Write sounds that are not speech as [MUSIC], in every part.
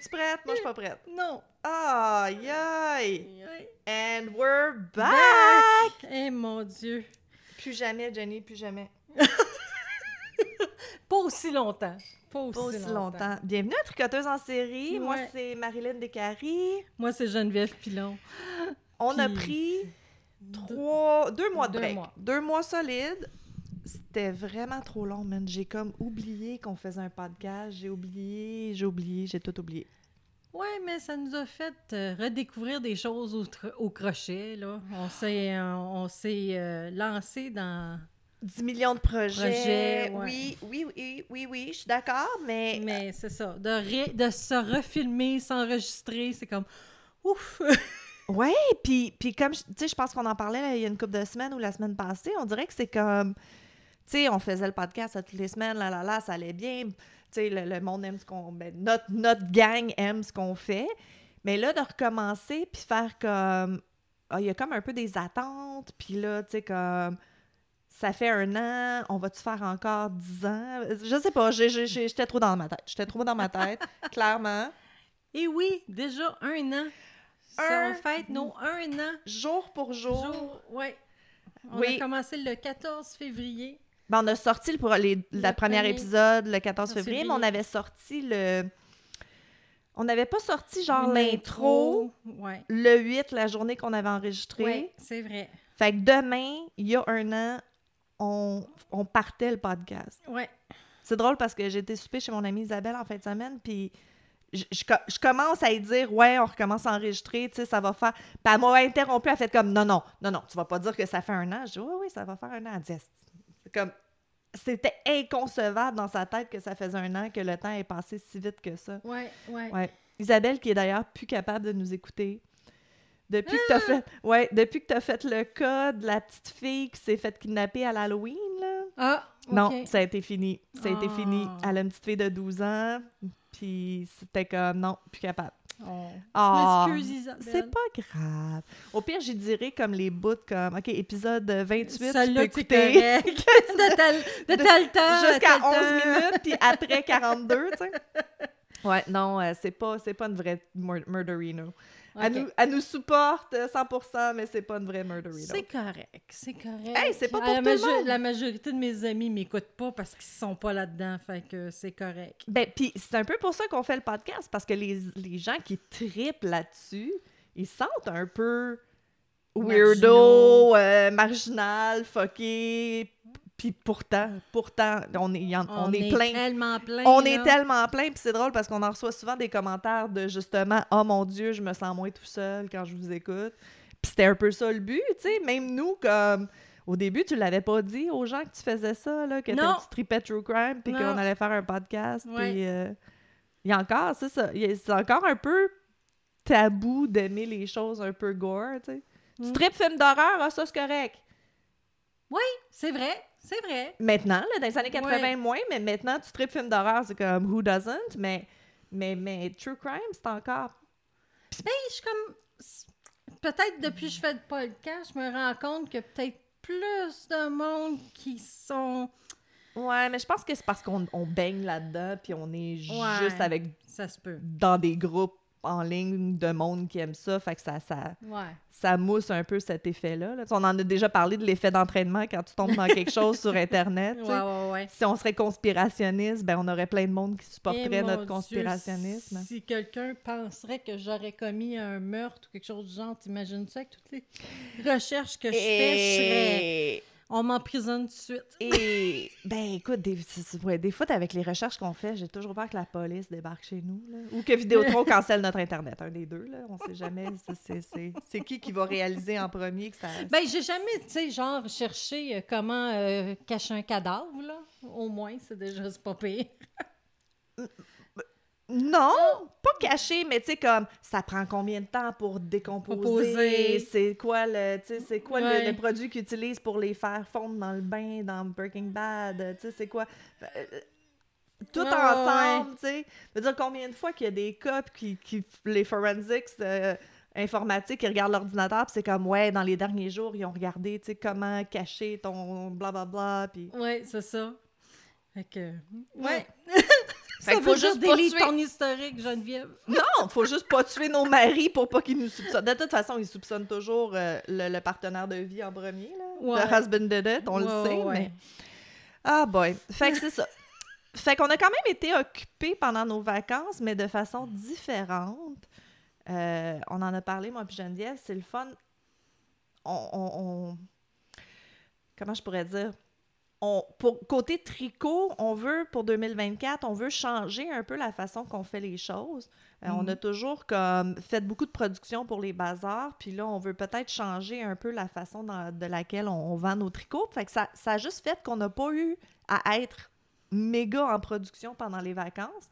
T'es-tu prête? Moi, je suis pas prête. Non. Aïe, aïe! And we're back! Eh mon Dieu. Plus jamais, Jenny, plus jamais. [LAUGHS] Pas aussi longtemps. Pas aussi, Pas aussi longtemps. Bienvenue à Tricoteuse en série. Moi, c'est Marilyn Descaries. Moi, c'est Geneviève Pilon. On a pris trois, deux mois de Deux break. mois. Deux mois solides. C'était vraiment trop long, man. J'ai comme oublié qu'on faisait un podcast. J'ai oublié, j'ai oublié, j'ai tout oublié. Ouais, mais ça nous a fait euh, redécouvrir des choses au, au crochet, là. On s'est, euh, on s'est euh, lancé dans... 10 millions de projets. Projets, ouais. Oui, oui, oui, oui, oui, je suis d'accord, mais... Mais c'est ça. De, ré- de se refilmer, s'enregistrer, c'est comme... Ouf! [LAUGHS] Ouais, puis, puis comme, je- tu sais, je pense qu'on en parlait là, il y a une couple de semaines ou la semaine passée, on dirait que c'est comme, sais, on faisait le podcast toutes les semaines, là, là, là, ça allait bien, tu sais, le, le monde aime ce qu'on, ben, notre, notre gang aime ce qu'on fait, mais là, de recommencer, puis faire comme, ah, il y a comme un peu des attentes, puis là, tu sais, comme, ça fait un an, on va-tu faire encore dix ans? Je sais pas, j'étais trop dans ma tête, j'étais trop dans ma tête, [LAUGHS] clairement. Et oui, déjà un an. Ça, Un- on fête nos un an. Jour pour jour, Jour, ouais. On Oui. a commencé le 14 février. Ben, on a sorti le, les- la Le premier. épisode le 14 14 février, mais on avait sorti le. On n'avait pas sorti genre l'intro Ouais. le 8, la journée qu'on avait enregistré. Ouais, c'est vrai. Fait que demain, il y a un an, on, on partait le podcast. Ouais. C'est drôle parce que j'étais souper chez mon amie Isabelle en fin de semaine, puis je, je co- je commence à lui dire Ouais, on recommence à enregistrer, tu sais, ça va faire. Puis elle m'a interrompu, elle a fait comme Non, non, non, non, tu vas pas dire que ça fait un an. Je dis Oui, oui, ça va faire un an. Elle dit comme. C'était inconcevable dans sa tête que ça faisait un an, que le temps est passé si vite que ça. Ouais, ouais. Ouais. Isabelle, qui est d'ailleurs plus capable de nous écouter. Depuis que t'as fait, ouais, depuis que t'as fait le cas de la petite fille qui s'est fait kidnapper à l'Halloween, là. Ah. Non, ça a été fini. Ça a été Ah. fini. Elle a une petite fille de 12 ans, puis c'était comme, non, plus capable. Oh. Ah, c'est pas grave. Au pire, j'y dirais comme les bouts, comme, OK, épisode 28, tu peux écouter [LAUGHS] de tel, de De- tel temps. jusqu'à tel 11 temps. minutes, puis après 42, tu sais. [LAUGHS] Ouais, non, euh, c'est pas, c'est pas une vraie mur- murderino. Elle, Ok. nous, elle nous supporte euh, 100%, mais c'est pas une vraie murderino. C'est correct, c'est correct. Hey, c'est pas pour la tout le monde. La majorité de mes amis m'écoutent pas parce qu'ils sont pas là-dedans, fait que c'est correct. Ben, puis c'est un peu pour ça qu'on fait le podcast, parce que les, les gens qui tripent là-dessus, ils se sentent un peu weirdo, euh, marginal, fucké. Puis pourtant, pourtant, on est, en- on est plein. tellement plein. On là. est tellement plein, puis c'est drôle parce qu'on en reçoit souvent des commentaires de justement « Oh mon Dieu, je me sens moins tout seul quand je vous écoute. » Puis c'était un peu ça le but, tu sais. Même nous, comme... Au début, tu l'avais pas dit aux gens que tu faisais ça, là, que tu tripais True Crime, puis qu'on allait faire un podcast, Ouais. puis... euh, Il y a encore, c'est ça, c'est encore un peu tabou d'aimer les choses un peu gore, tu sais. Tu Mm. tripes film d'horreur, ah, ça, c'est correct. C'est vrai, c'est vrai. Maintenant, là, dans les années 80, Ouais. moins, mais maintenant, tu tripes film d'horreur, c'est comme Who doesn't? Mais, mais, mais True Crime, c'est encore. Ben, je suis comme. Peut-être depuis que je fais le podcast, je me rends compte que peut-être plus de monde qui sont. Ouais, mais je pense que c'est parce qu'on on baigne là-dedans, puis on est Ouais. juste avec Ça se peut. dans des groupes en ligne de monde qui aime ça, fait que ça, ça, Ouais. ça mousse un peu cet effet-là. là. On en a déjà parlé de l'effet d'entraînement quand tu tombes dans quelque chose sur Internet. Ouais. Si on serait conspirationniste, ben on aurait plein de monde qui supporterait Eh, notre Dieu, conspirationnisme. si quelqu'un penserait que j'aurais commis un meurtre ou quelque chose du genre, t'imagines ça avec toutes les recherches que je fais, je serais... On m'emprisonne tout de suite. Et ben écoute, des, ouais, fois avec les recherches qu'on fait, j'ai toujours peur que la police débarque chez nous. là. Ou que Vidéotron [LAUGHS] cancelle notre Internet. Un des deux, là. On sait jamais. c'est- qui qui va réaliser en premier que ça. Ben, j'ai jamais, tu sais, genre, cherché euh, comment euh, cacher un cadavre, là. Au moins, c'est déjà pas pire. [LAUGHS] Non, pas caché, mais tu sais, comme ça prend combien de temps pour décomposer? Composer. C'est quoi le, c'est quoi Ouais. le, produit qu'ils utilisent pour les faire fondre dans le bain, dans Breaking Bad? Tu sais, c'est quoi? Euh, tout Ouais, ouais, ensemble, tu sais. Je veux dire, combien de fois qu'il y a des cas qui, qui les forensics euh, informatiques, ils regardent l'ordinateur puis c'est comme, ouais, dans les derniers jours, ils ont regardé, tu sais, comment cacher ton blablabla, puis... Ouais, c'est ça. Fait que, ouais. [LAUGHS] Ça Fait qu'il faut veut juste juste pas tuer- ton historique, Geneviève. [LAUGHS] Non, faut juste pas tuer nos maris pour pas qu'ils nous soupçonnent. De toute façon, ils soupçonnent toujours euh, le, le partenaire de vie en premier. Là. Ouais. The husband did it, on Ouais, le sait. ouais. Mais... Ah boy. Fait que c'est ça. Fait qu'on a quand même été occupés pendant nos vacances, mais de façon différente. Euh, on en a parlé, moi puis Geneviève, c'est le fun. On, on- on- Comment je pourrais dire? On, pour, côté tricot, on veut, pour 2024, on veut changer un peu la façon qu'on fait les choses. Euh, On a toujours comme fait beaucoup de production pour les bazars, puis là, on veut peut-être changer un peu la façon dans- de laquelle on, on vend nos tricots. Fait que ça, ça a juste fait qu'on n'a pas eu à être méga en production pendant les vacances.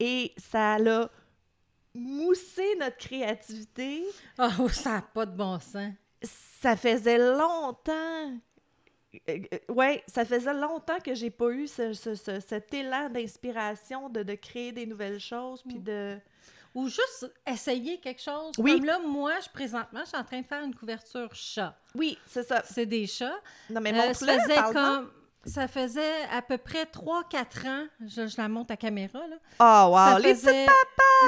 Et ça l'a moussé notre créativité. Oh, [LAUGHS] ça n'a pas de bon sens. Ça faisait longtemps. Euh, euh, ouais, ça faisait longtemps que j'ai pas eu ce- ce- ce- cet élan d'inspiration de, de créer des nouvelles choses, puis de... Ou juste essayer quelque chose. Oui. Comme là, moi, je, présentement, je suis en train de faire une couverture chat. Oui, c'est ça. C'est des chats. Non, mais Euh, montre-le, parle-en. comme... Ça faisait à peu près 3-4 ans. Je, je la monte à caméra, là. Oh, wow, ça les faisait...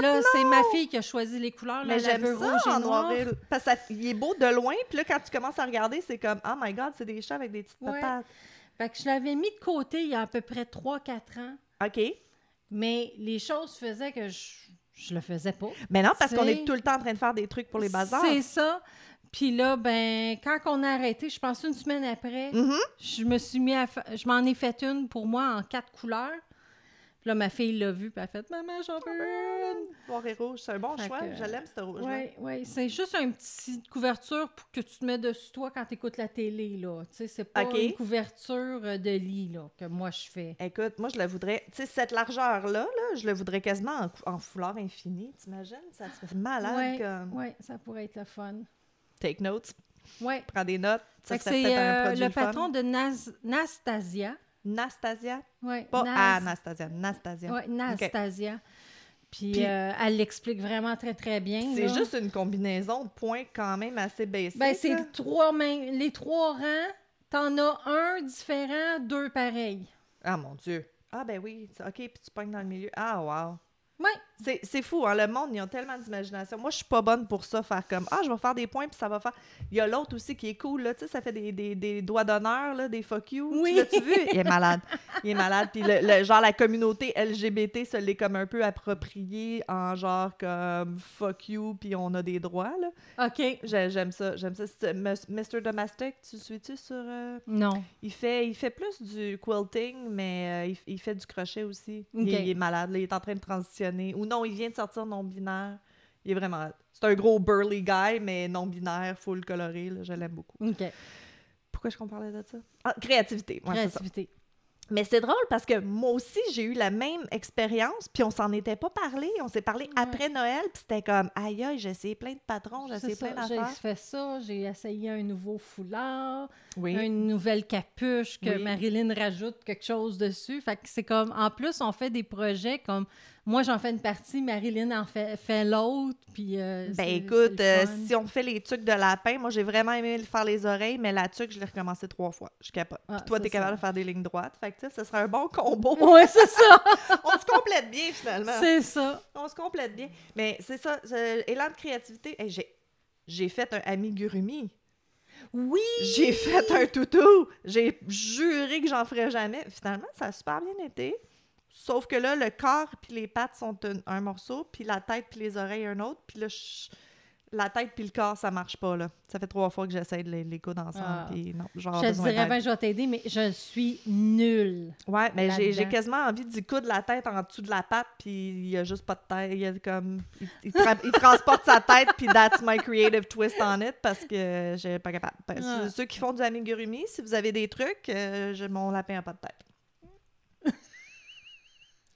Là, c'est ma fille qui a choisi les couleurs. Là, Mais j'aime ça rouge et en noir. et Parce que ça- il est beau de loin, puis là, quand tu commences à regarder, c'est comme « Oh my God, c'est des chats avec des petites Ouais. patates. Fait que je l'avais mis de côté il y a à peu près 3-4 ans. » OK. Mais les choses faisaient que je, je le faisais pas. Mais non, parce qu'on est tout le temps en train de faire des trucs pour les bazars. C'est ça. Puis là, ben, quand on a arrêté, je pense une semaine après, Mhm. je me suis mis à fa- je m'en ai fait une pour moi en quatre couleurs. Puis là, ma fille l'a vue, puis elle a fait Maman, j'en veux une. Noir et rouge, c'est un bon Fait choix. que- Je l'aime, ce rouge Oui, oui. C'est juste un petit couverture pour que tu te mets dessus toi quand tu écoutes la télé, là. Tu sais, c'est pas une couverture euh, de lit, là, que moi je fais. Écoute, moi, je la voudrais... Tu sais, cette largeur-là, là, je la voudrais quasiment en, en foulard infini, t'imagines? Ça serait malade Ouais, comme... ouais, ça pourrait être le fun. Take notes, Ouais. prends des notes. Ça serait peut-être un euh, produit le patron de Nas- Nastasia. Nastasia? Ouais, Pas Nas- Anastasia, Nastasia. Ouais, Nastasia. Puis, Puis- euh, elle l'explique vraiment très, très bien. C'est juste une combinaison de points quand même assez basique. Ben, c'est trois mains. Les trois rangs, t'en as un différent, deux pareils. Ah, mon Dieu. Ah, ben oui. c'est- OK, puis tu pognes dans le milieu. Ah, wow. Ouais. C'est c'est fou, hein, le monde, ils ont tellement d'imagination. Moi, je suis pas bonne pour ça, faire comme Ah, je vais faire des points, puis ça va faire. Il y a l'autre aussi qui est cool, là, tu sais, ça fait des, des, des doigts d'honneur, là, des fuck you. Oui. Tu l'as-tu vu? [LAUGHS] Il est malade. Il est malade. Puis, le, le- genre, la communauté LGBT se l'est comme un peu approprié en genre comme fuck you, puis on a des droits, là. OK. J'ai- J'aime ça, j'aime ça. Ms- Mr. Domestic, tu suis-tu sur. euh, Non. il fait, il fait plus du quilting, mais euh, il, il fait du crochet aussi. Il, est- il est malade, là, il est en train de transitionner. Ou non, il vient de sortir non-binaire. Il est vraiment... C'est un gros burly guy, mais non-binaire, full coloré. là, je l'aime beaucoup. OK. Pourquoi je qu'on parlait de ça? Ah, créativité. ouais. Créativité. Mais c'est drôle parce que moi aussi, j'ai eu la même expérience, puis on s'en était pas parlé. On s'est parlé Ouais. après Noël, puis c'était comme, aïe, aïe, j'ai essayé plein de patrons, j'ai essayé plein ça, J'ai d'affaires. fait ça, j'ai essayé un nouveau foulard, Oui. une nouvelle capuche que Oui. Marilyn rajoute quelque chose dessus. Fait que c'est comme, en plus, on fait des projets comme, moi j'en fais une partie, Marilyn en fait, fait l'autre, puis... euh, Ben écoute, euh, si on fait les tucs de lapin, moi j'ai vraiment aimé le faire les oreilles, mais la tuque, je l'ai recommencé trois fois. Je capote. Ah, Puis toi, t'es capable ça. de faire des lignes droites. Fait que ce serait un bon combo. [LAUGHS] C'est ça, [LAUGHS] on se complète bien finalement. c'est ça. On se complète bien. Mais c'est ça, élan de créativité. Hey, j'ai, j'ai fait un amigurumi. Oui! J'ai fait un toutou. J'ai juré que j'en ferais jamais. Finalement, ça a super bien été. Sauf que là, le corps puis les pattes sont un, un morceau, puis la tête puis les oreilles un autre. Puis là, je- la tête puis le corps, ça marche pas, là. Ça fait trois fois que j'essaie de les, les coudre ensemble, Ah. puis non, genre Je dirais, ben, je vais t'aider, mais je suis nulle. Ouais, mais j'ai, quasiment envie d'y coudre la tête en dessous de la patte, puis il y a juste pas de tête. Il y a comme... Il, il tra- il transporte sa tête, puis that's my creative twist on it, parce que j'ai pas capable. Ben, Ah. ceux- qui font du amigurumi, si vous avez des trucs, euh, mon lapin a pas de tête.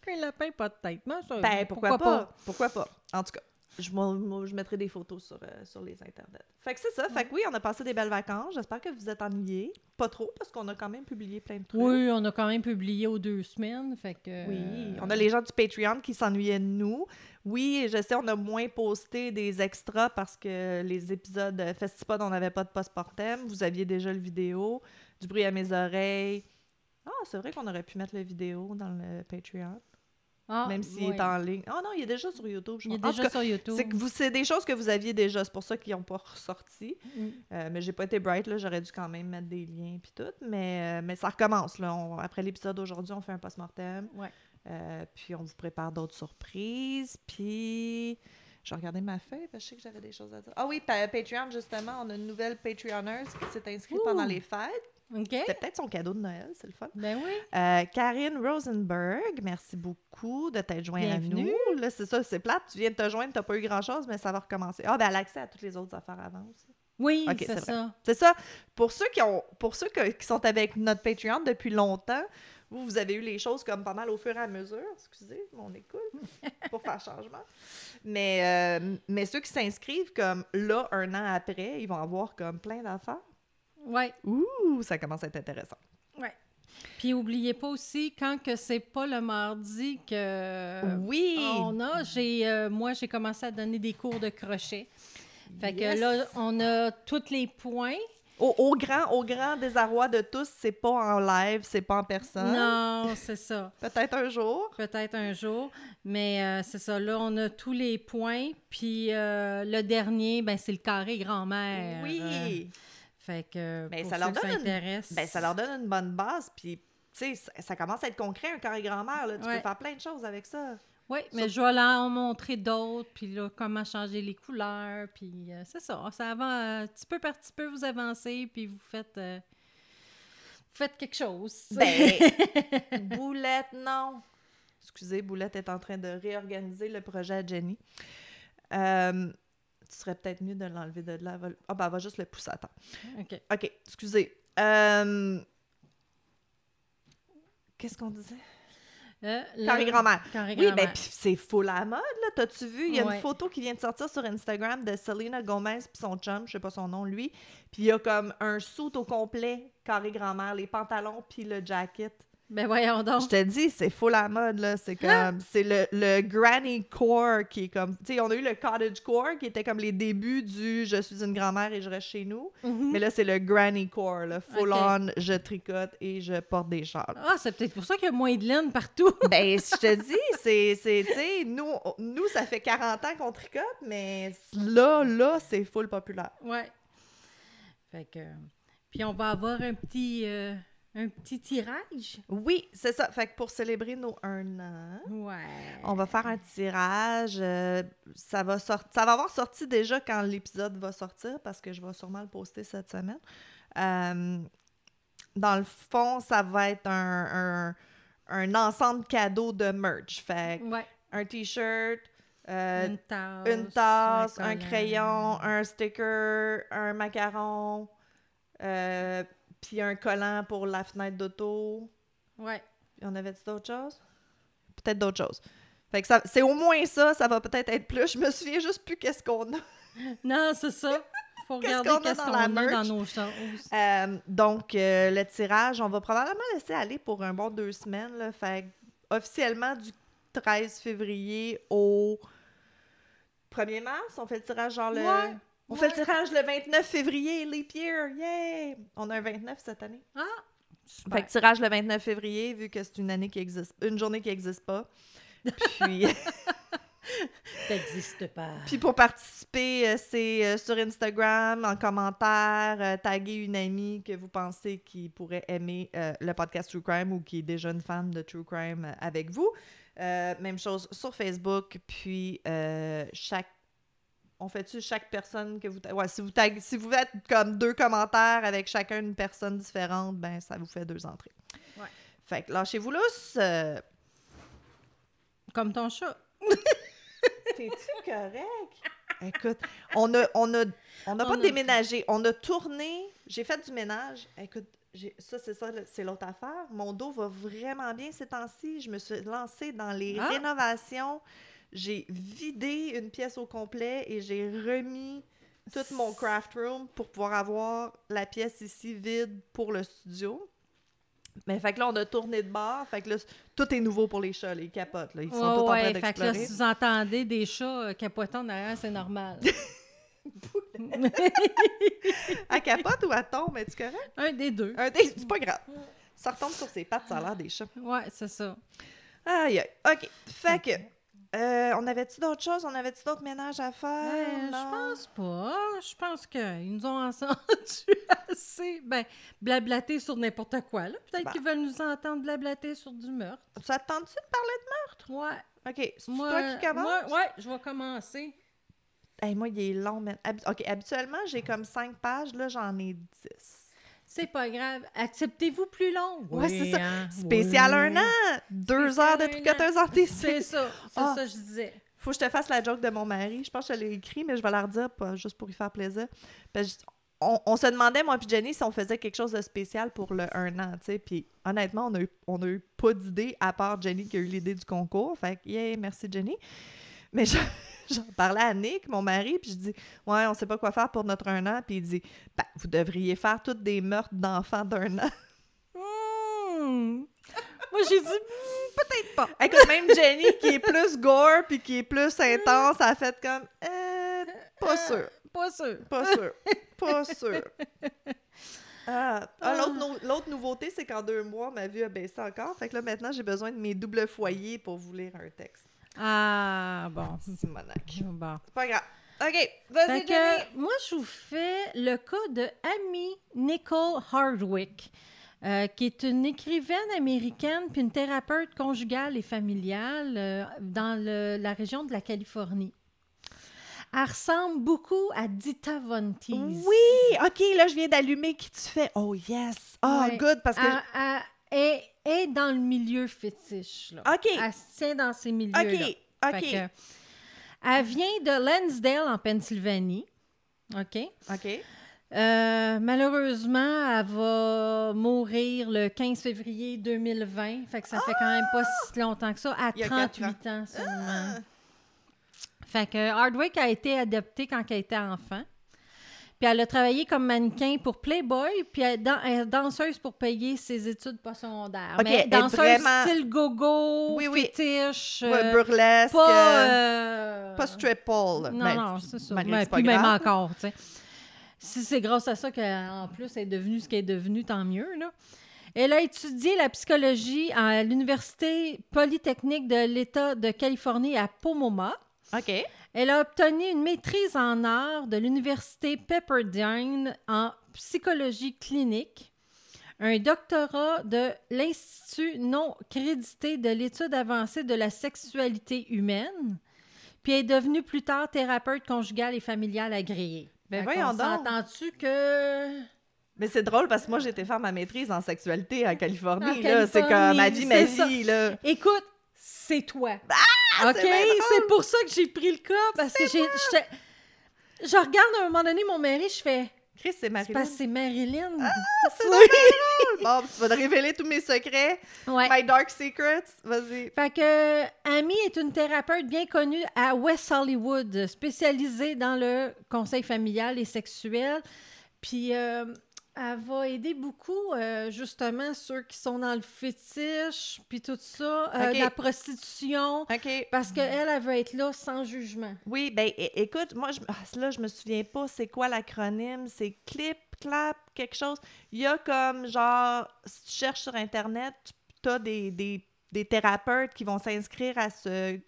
Un lapin, pas de tête. Moi, ça, Ben, pourquoi, pas? Pourquoi pas? En tout cas, je, moi, moi, je mettrai des photos sur, euh, sur les internets. Fait que c'est ça. Fait que oui, on a passé des belles vacances. J'espère que vous êtes ennuyés. Pas trop, parce qu'on a quand même publié plein de trucs. Oui, on a quand même publié aux deux semaines, fait que... Oui, euh, on a les gens du Patreon qui s'ennuyaient de nous. Oui, je sais, on a moins posté des extras parce que les épisodes euh, Festipod, on n'avait pas de post-mortem. Vous aviez déjà le vidéo, du bruit à mes oreilles. Ah, c'est vrai qu'on aurait pu mettre le vidéo dans le Patreon. Ah, même s'il est en ligne. Ah non, il est déjà sur YouTube, je Il est pense. Déjà cas, sur YouTube. c'est que vous, c'est des choses que vous aviez déjà, c'est pour ça qu'ils n'ont pas ressorti. Mm. Euh, mais j'ai pas été bright, là, j'aurais dû quand même mettre des liens puis tout. Mais, euh, mais ça recommence, là. On- après l'épisode d'aujourd'hui, on fait un post-mortem. Ouais. Euh, puis on vous prépare d'autres surprises. Puis je vais regarder ma feuille parce que je sais que j'avais des choses à dire. Ah oui, pa- Patreon, justement, on a une nouvelle Patreonneuse qui s'est inscrite Ouh. pendant les fêtes. OK? C'était peut-être son cadeau de Noël, c'est le fun. Ben oui. Euh, Karine Rosenberg, merci beaucoup de t'être joint à Bienvenue. nous. Là, c'est ça, c'est plate. Tu viens de te joindre, t'as pas eu grand-chose, mais ça va recommencer. Ah, ben elle a accès à toutes les autres affaires avant aussi. Oui, c'est ça. C'est ça. Pour ceux qui ont, pour ceux que- qui sont avec notre Patreon depuis longtemps, vous, vous avez eu les choses comme pas mal au fur et à mesure. Excusez, mon écoute, [LAUGHS] pour faire changement. Mais, euh, mais ceux qui s'inscrivent comme là, un an après, ils vont avoir comme plein d'affaires. Oui, Ouh, ça commence à être intéressant. oui. Puis oubliez pas aussi, quand que c'est pas le mardi que oui! on a, j'ai, euh, moi, j'ai commencé à donner des cours de crochet. Fait Yes. que là, on a tous les points. Au, au grand, au grand désarroi de tous, c'est pas en live, c'est pas en personne? Non, c'est ça. [LAUGHS] Peut-être un jour? Peut-être un jour. Mais euh, c'est ça. Là, on a tous les points. Puis euh, le dernier, ben, c'est le carré grand-mère. Euh, Oui! Fait que Ben, pour ça leur donne une- Ben, ça leur donne une bonne base, puis, tu sais, ça, ça commence à être concret, un carré grand-mère, là. Tu Ouais. peux faire plein de choses avec ça. Oui, mais je vais leur en montrer d'autres, puis là, comment changer les couleurs, puis euh, c'est ça. Ça va euh, petit peu par petit peu, vous avancez, puis vous faites, euh, vous faites quelque chose. Ben, [LAUGHS] Boulette, non. Excusez, Boulette est en train de réorganiser le projet à Jenny. Euh, tu serais peut-être mieux de l'enlever de là. Ah, ben, elle va juste le pousser à temps. OK. OK, excusez. Euh, Qu'est-ce qu'on disait? Euh, Carré grand-mère. Oui, ben, puis c'est full à la mode, là. T'as-tu vu? Il y a Ouais. une photo qui vient de sortir sur Instagram de Selena Gomez puis son chum, je sais pas son nom, lui. Puis il y a comme un suit au complet, carré grand-mère, les pantalons puis le jacket. Ben voyons Je donc. te dis, c'est full à la mode, là. C'est comme... C'est le, le granny core qui est comme... Tu sais, on a eu le cottage core qui était comme les débuts du « je suis une grand-mère et je reste chez nous Mhm. Mais là, c'est le granny core, là. Full on, je tricote et je porte des châles. Ah, c'est peut-être pour ça qu'il y a moins de laine partout. [LAUGHS] Ben, je te [LAUGHS] dis, c'est, tu sais, nous, nous, ça fait 40 ans qu'on tricote, mais là, là, c'est full populaire. ouais. Fait que... Puis on va avoir un petit, euh, un petit tirage? Oui, c'est ça. Fait que pour célébrer nos un an, Ouais. on va faire un tirage. euh, ça, va sort- ça va avoir sorti déjà quand l'épisode va sortir, parce que je vais sûrement le poster cette semaine. Euh, dans le fond, ça va être un, un, un ensemble cadeau de merch. Fait que Ouais. un t-shirt, euh, une tasse. une tasse, un, collant. crayon, un sticker, un macaron, euh, puis un collant pour la fenêtre d'auto. Ouais. Puis on avait dit d'autres choses? Peut-être d'autres choses. Fait que ça, c'est au moins ça, ça va peut-être être plus. Je me souviens juste plus qu'est-ce qu'on a. [LAUGHS] Non, c'est ça. Faut Qu'est-ce regarder qu'on a qu'est-ce dans qu'on la a dans nos choses. Euh, donc, euh, le tirage, on va probablement laisser aller pour un bon deux semaines. Là. Fait officiellement du 13 février au 1er mars, on fait le tirage genre le... On ouais. fait le tirage le 29 février, leap year, yay! On a un 29 cette année. Ah! Super. Fait que tirage le 29 février, vu que c'est une année qui existe, une journée qui n'existe pas. Puis, [LAUGHS] [LAUGHS] T'existes pas. puis pour participer, euh, c'est euh, sur Instagram, en commentaire, euh, taguer une amie que vous pensez qui pourrait aimer euh, le podcast True Crime ou qui est déjà une fan de True Crime avec vous. Euh, même chose sur Facebook, puis euh, chaque on fait-tu chaque personne que vous... Ouais, si vous, tag... si vous faites comme deux commentaires avec chacun une personne différente, ben ça vous fait deux entrées. Ouais. Fait que lâchez-vous lousse. euh, Comme ton chat. [LAUGHS] T'es-tu correct? Écoute, on a, on a, on n'a pas a- déménagé. On a tourné. J'ai fait du ménage. Écoute, j'ai- ça, c'est ça, c'est l'autre affaire. Mon dos va vraiment bien ces temps-ci. Je me suis lancée dans les Ah! rénovations. J'ai vidé une pièce au complet et j'ai remis tout mon craft room pour pouvoir avoir la pièce ici vide pour le studio. Mais fait que là, on a tourné de bord. Fait que là, tout est nouveau pour les chats. Les capotes, là. Ils sont Ouais, tous en train ouais, fait que là, si vous entendez des chats euh, capotants derrière, c'est normal. [LAUGHS] [LAUGHS] À capote ou à tombe, es-tu correct? Un des deux. Un des- C'est pas grave. Ça retombe sur ses pattes, ça a l'air des chats. Ouais, c'est ça. Aïe, aïe. OK. Fait que, euh, on avait-tu d'autres choses? On avait-tu d'autres ménages à faire? Euh, je pense pas. Je pense qu'ils nous ont entendu [LAUGHS] assez. Ben, blablater sur n'importe quoi. là. Peut-être Bah. qu'ils veulent nous entendre blablater sur du meurtre. Ça te tente-tu de parler Ouais. de... OK, c'est toi qui commence? moi, ouais, je vais commencer. Hey, moi, il est long. Habi- OK, habituellement, j'ai comme cinq pages. Là, j'en ai 10. C'est pas grave. Acceptez-vous plus long. Ouais, c'est ça. hein? Spécial Oui. un an! Deux Spécial heures de tricoteuse en TC. C'est ça. C'est Ah. ça que je disais. Faut que je te fasse la joke de mon mari. Je pense que je l'ai écrit, mais je vais la redire pas, juste pour lui faire plaisir. Parce que on, on se demandait, moi et Jenny, si on faisait quelque chose de spécial pour le un an, tu sais. Puis honnêtement, on a eu, on a eu pas d'idée, à part Jenny qui a eu l'idée du concours. Fait que, yeah, merci Jenny. Mais je- [LAUGHS] j'en parlais à Nick, mon mari, puis je dis, ouais, on sait pas quoi faire pour notre un an. Puis il dit, ben, vous devriez faire toutes des meurtres d'enfants d'un an. Hmm. Moi, j'ai dit hmm, peut-être pas. Écoute, même Jenny, qui est plus gore, puis qui est plus intense, a fait comme, euh, pas sûr. Pas sûr. Pas sûr. Pas sûr. Ah, ah, l'autre, nou- l'autre nouveauté, c'est qu'en deux mois, ma vue a baissé encore. Fait que là, maintenant, j'ai besoin de mes doubles foyers pour vous lire un texte. Ah, bon. Simonac. Bon. C'est pas grave. OK, vas-y, que, moi, je vous fais le cas de Amy Nicole Hardwick, euh, qui est une écrivaine américaine puis une thérapeute conjugale et familiale euh, dans le- la région de la Californie. Elle ressemble beaucoup à Dita Von Teese. Oui, OK, là, je viens d'allumer qui tu fais. Oh, yes. Oh, Ouais. good, parce que... Elle, elle est, est dans le milieu fétiche. Là. OK, Elle se tient dans ces milieux-là. OK, OK, Fait que, elle vient de Lansdale, en Pennsylvanie. OK? OK. Euh, malheureusement, elle va mourir le 15 février 2020. Fait que ça fait quand même pas si longtemps que ça, à Il y a quatre 38 ans seulement. Ah. Fait que Hardwick a été adoptée quand elle était enfant. Puis elle a travaillé comme mannequin pour Playboy, puis elle, est dan- elle est danseuse pour payer ses études postsecondaires. Ok, Mais danseuse vraiment- style gogo, Oui, oui. fétiche, Ouais, euh, burlesque. pas... euh, euh, Pas strip pole. non, non, c'est ça. Mais puis même encore, tu sais. Si c'est grâce à ça qu'en plus elle est devenue ce qu'elle est devenue, tant mieux, là. Elle a étudié la psychologie à l'Université polytechnique de l'État de Californie à Pomona. OK. Elle a obtenu une maîtrise en art de l'Université Pepperdine en psychologie clinique, un doctorat de l'Institut non crédité de l'étude avancée de la sexualité humaine, puis elle est devenue plus tard thérapeute conjugale et familiale agréée. Ben Fait voyons donc. s'entend-tu que... Mais c'est drôle parce que moi, j'ai été faire ma maîtrise en sexualité en Californie. En là. C'est comme ma vie, ma ça. vie. Là. Écoute, c'est toi. Ah, OK? c'est. C'est pour ça que j'ai pris le cas, parce que j'ai... Je regarde à un moment donné mon mari, je fais... Chris, c'est C'est Marilyn. parce que c'est Marilyn. [LAUGHS] c'est drôle. Bon, tu vas te révéler tous mes secrets. Ouais. My dark secrets. Vas-y. Fait que Amy est une thérapeute bien connue à West Hollywood, spécialisée dans le conseil familial et sexuel. Puis euh, elle va aider beaucoup, euh, justement, ceux qui sont dans le fétiche, puis tout ça, euh, la prostitution. Parce qu'elle, elle veut être là sans jugement. Oui, ben écoute, moi, je, ah, là, je me souviens pas c'est quoi l'acronyme. C'est clip, clap, quelque chose. Il y a comme, genre, si tu cherches sur Internet, tu as des, des, des thérapeutes qui vont s'inscrire à ce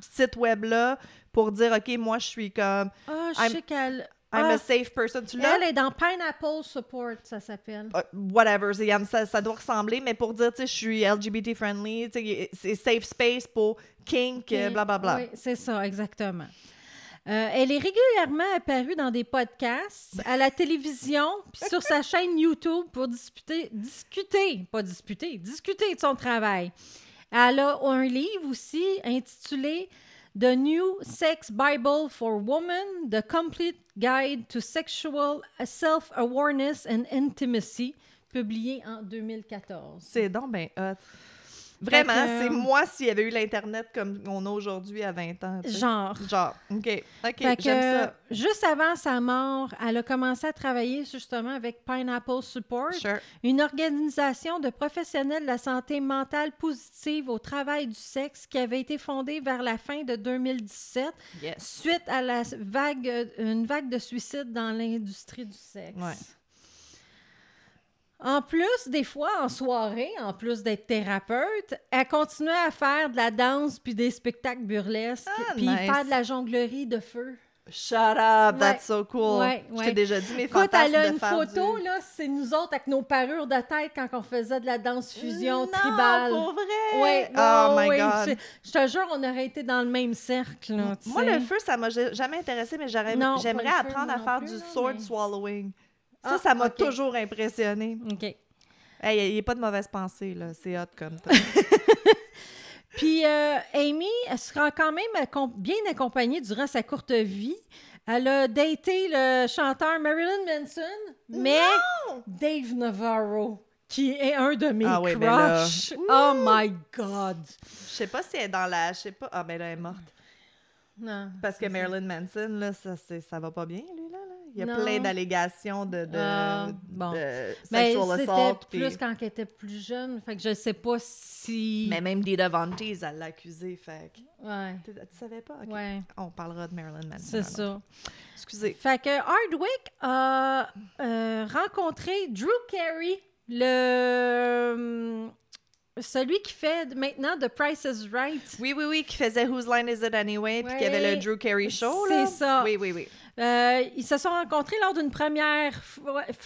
site web-là pour dire, OK, moi, je suis comme, Ah, je I'm- sais qu'elle... I'm Ah, a safe person. Tu l'as? elle est dans Pineapple Support, ça s'appelle. Euh, whatever, ça, ça doit ressembler, mais pour dire, tu sais, je suis LGBT friendly, c'est safe space pour kink, euh, Puis- blablabla. Oui, c'est ça, exactement. Euh, elle est régulièrement apparue dans des podcasts, à la télévision, [LAUGHS] puis sur sa chaîne YouTube pour discuter, discuter, pas disputer, discuter de son travail. Elle a un livre aussi intitulé The New Sex Bible for Women, The Complete Guide to Sexual Self-Awareness and Intimacy, publié en 2014. C'est donc hot. Vraiment, c'est moi s'il y avait eu l'Internet comme on a aujourd'hui à 20 ans. tu sais. Genre. Genre, OK. OK, j'aime ça. juste avant sa mort, elle a commencé à travailler justement avec Pineapple Support, Sure. une organisation de professionnels de la santé mentale positive au travail du sexe qui avait été fondée vers la fin de 2017 Yes. suite à la vague, euh, une vague de suicides dans l'industrie du sexe. Ouais. En plus, des fois, en soirée, en plus d'être thérapeute, elle continuait à faire de la danse puis des spectacles burlesques, Ah, puis nice. faire de la jonglerie de feu. Shut up, that's so cool. Ouais, Je ouais. t'ai déjà dit mes Écoute, fantasmes elle a une photo, du... là, c'est nous autres avec nos parures de tête quand on faisait de la danse fusion non, tribale. pour vrai? Ouais, oh ouais, my ouais, God. Je, je te jure, on aurait été dans le même cercle. Là, Moi, le feu, ça m'a ja- jamais intéressé, mais j'aimerais feu, apprendre à faire du sword mais- swallowing. Ça, Ah, ça m'a toujours impressionné. OK. Hey, il n'y a pas de mauvaise pensée, là. C'est hot comme [LAUGHS] ça. Puis euh, Amy, elle sera quand même bien accompagnée durant sa courte vie. Elle a daté le chanteur Marilyn Manson, mais Dave Navarro, qui est un de mes Ah oui, ben là. crushs. Oh my God! Je sais pas si elle est dans la... Je sais pas... Ah, ben là, elle est morte. Non. Parce que Marilyn Manson, là, ça, ça va pas bien, lui, là. là. Il y a Non. plein d'allégations de, de, Ah, bon. de Mais sexual c'était assault. plus quand elle était plus jeune. Fait que je sais pas si... Mais même Dita Von Teese, elle l'a fait que... Ouais, Tu tu savais pas? Ouais, On parlera de Marilyn Manson. c'est ça. Excusez. Fait que Hardwick a euh, rencontré Drew Carey, le euh, celui qui fait maintenant The Price is Right. Oui, oui, oui, qui faisait Whose Line Is It Anyway, puis qui avait le Drew Carey Show, C'est ça. Oui, oui, oui. Euh, ils se sont rencontrés lors d'une première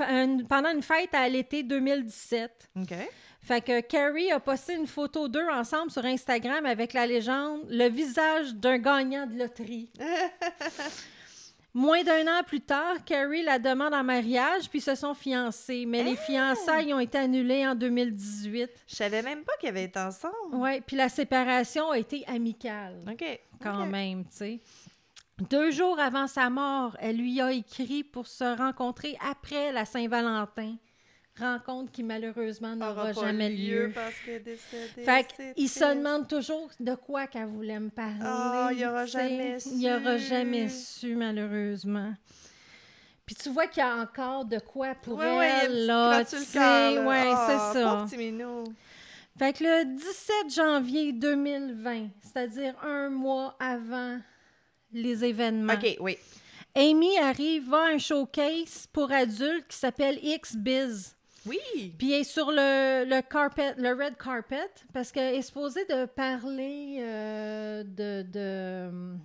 une- pendant une fête à l'été 2017. OK. Fait que Carrie a posté une photo d'eux ensemble sur Instagram avec la légende le visage d'un gagnant de loterie. [LAUGHS] Moins d'un an plus tard, Carrie la demande en mariage puis se sont fiancés, mais les fiançailles ont été annulées en 2018. Je savais même pas qu'ils avaient été ensemble. Ouais, puis la séparation a été amicale OK. quand même, tu sais. Deux jours avant sa mort, elle lui a écrit pour se rencontrer après la Saint-Valentin. Rencontre qui malheureusement n'aura Aura jamais lieu. parce décédée. Fait c'est qu'il se demande toujours de quoi qu'elle voulait me parler. Ah, il aura tu sais. jamais Il aura su. jamais su, malheureusement. Puis tu vois qu'il y a encore de quoi pour Ouais, ouais, elle, petite là, tu sais. cœur. Ouais, Ah, c'est ça. Fait que le 17 janvier 2020, c'est-à-dire un mois avant les événements, OK, oui. Amy arrive à un showcase pour adultes qui s'appelle X-Biz. Oui. Puis elle est sur le, le carpet, le red carpet, parce qu'elle est supposée de parler euh, de, de-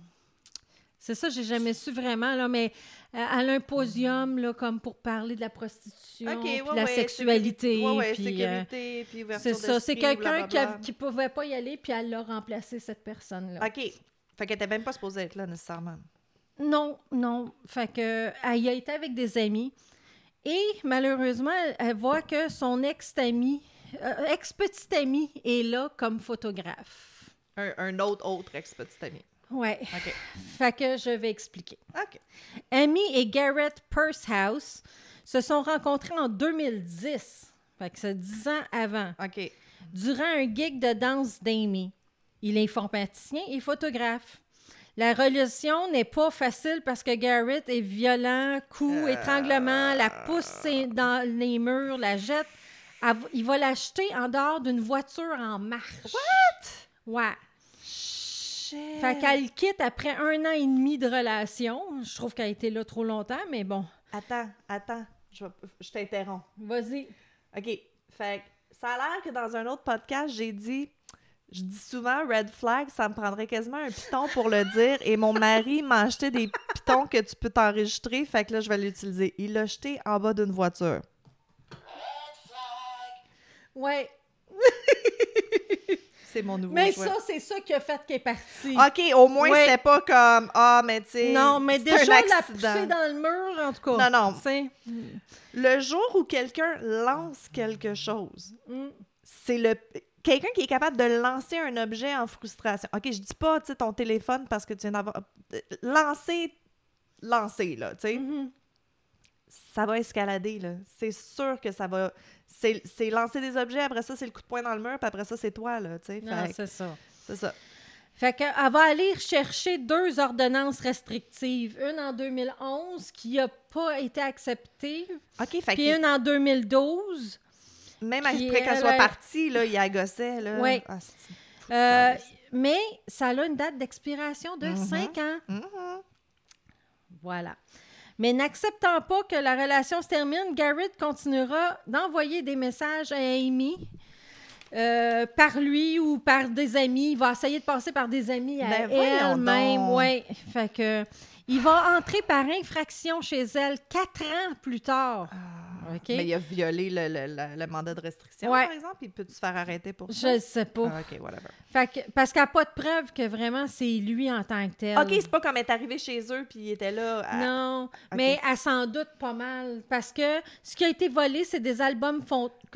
C'est ça, j'ai jamais su vraiment, là, mais euh, elle a un podium, là, comme pour parler de la prostitution, OK, puis ouais, de la ouais, sexualité. Ouais, puis, euh, sécurité, puis ouverture c'est ça, c'est quelqu'un qui, qui pouvait pas y aller, puis elle l'a remplacé, cette personne-là. OK. Fait qu'elle était même pas supposée être là, nécessairement. Non, non. Fait que elle y a été avec des amis. Et malheureusement, elle, voit que son ex-ami, euh, ex-petit ami est là comme photographe. Un, un autre, autre ex-petit ami. Ouais. OK. Fait que je vais expliquer. OK. Amy et Garrett Pursehouse se sont rencontrés en 2010. Fait que c'est dix ans avant. OK. Durant un gig de danse d'Amy. Il est informaticien et photographe. La relation n'est pas facile parce que Garrett est violent, coup, Euh. étranglement, la pousse dans les murs, la jette. Il va l'acheter en dehors d'une voiture en marche. What? Ouais. Fait qu'elle quitte après un an et demi de relation. Je trouve qu'elle a été là trop longtemps, mais bon. Attends, attends. Je, je t'interromps. Vas-y. OK. Fait que ça a l'air que dans un autre podcast, j'ai dit. Je dis souvent red flag, ça me prendrait quasiment un piton pour le dire. Et mon mari m'a acheté des pitons que tu peux t'enregistrer. Fait que là, je vais l'utiliser. Il l'a jeté en bas d'une voiture. Ouais. [LAUGHS] C'est mon nouveau Mais ça, c'est ça qui a fait qu'elle est partie. OK, au moins, Ouais. c'était pas comme Ah, mais tu sais. non, mais déjà, la pousser dans le mur, en tout cas. Non, non. Le jour où quelqu'un lance quelque chose, Mm. c'est le quelqu'un qui est capable de lancer un objet en frustration. OK, je dis pas tu sais ton téléphone parce que tu viens d'avoir lancer lancer là, tu sais. Mhm. Ça va escalader là. C'est sûr que ça va c'est lancer des objets, après ça c'est le coup de poing dans le mur, puis après ça c'est toi là, tu sais. Non, c'est ça. C'est ça. Fait qu'elle va aller chercher deux ordonnances restrictives. Une en 2011 qui n'a pas été acceptée, OK, fait puis une en 2012. Même après qu'elle elle soit a- partie là, il agossait là. Ouais. Ah, Euh, mais ça a une date d'expiration de Mhm. 5 ans. Mhm. Voilà. Mais n'acceptant pas que la relation se termine, Garrett continuera d'envoyer des messages à Amy. euh, par lui ou par des amis. Il va essayer de passer par des amis à Ben, voyons elle-même. donc. Ouais. Fait que il va entrer par infraction chez elle quatre ans plus tard. Mais il a violé le, le- le- le mandat de restriction, Ouais. par exemple. Il peut-tu se faire arrêter pour ça? Je sais pas. Ah, OK, whatever. Fait que, parce qu'elle n'a pas de preuve que vraiment c'est lui en tant que tel. OK, c'est pas comme elle est arrivé chez eux puis il était là. à- Non, mais elle s'en doute pas mal parce que ce qui a été volé, c'est des albums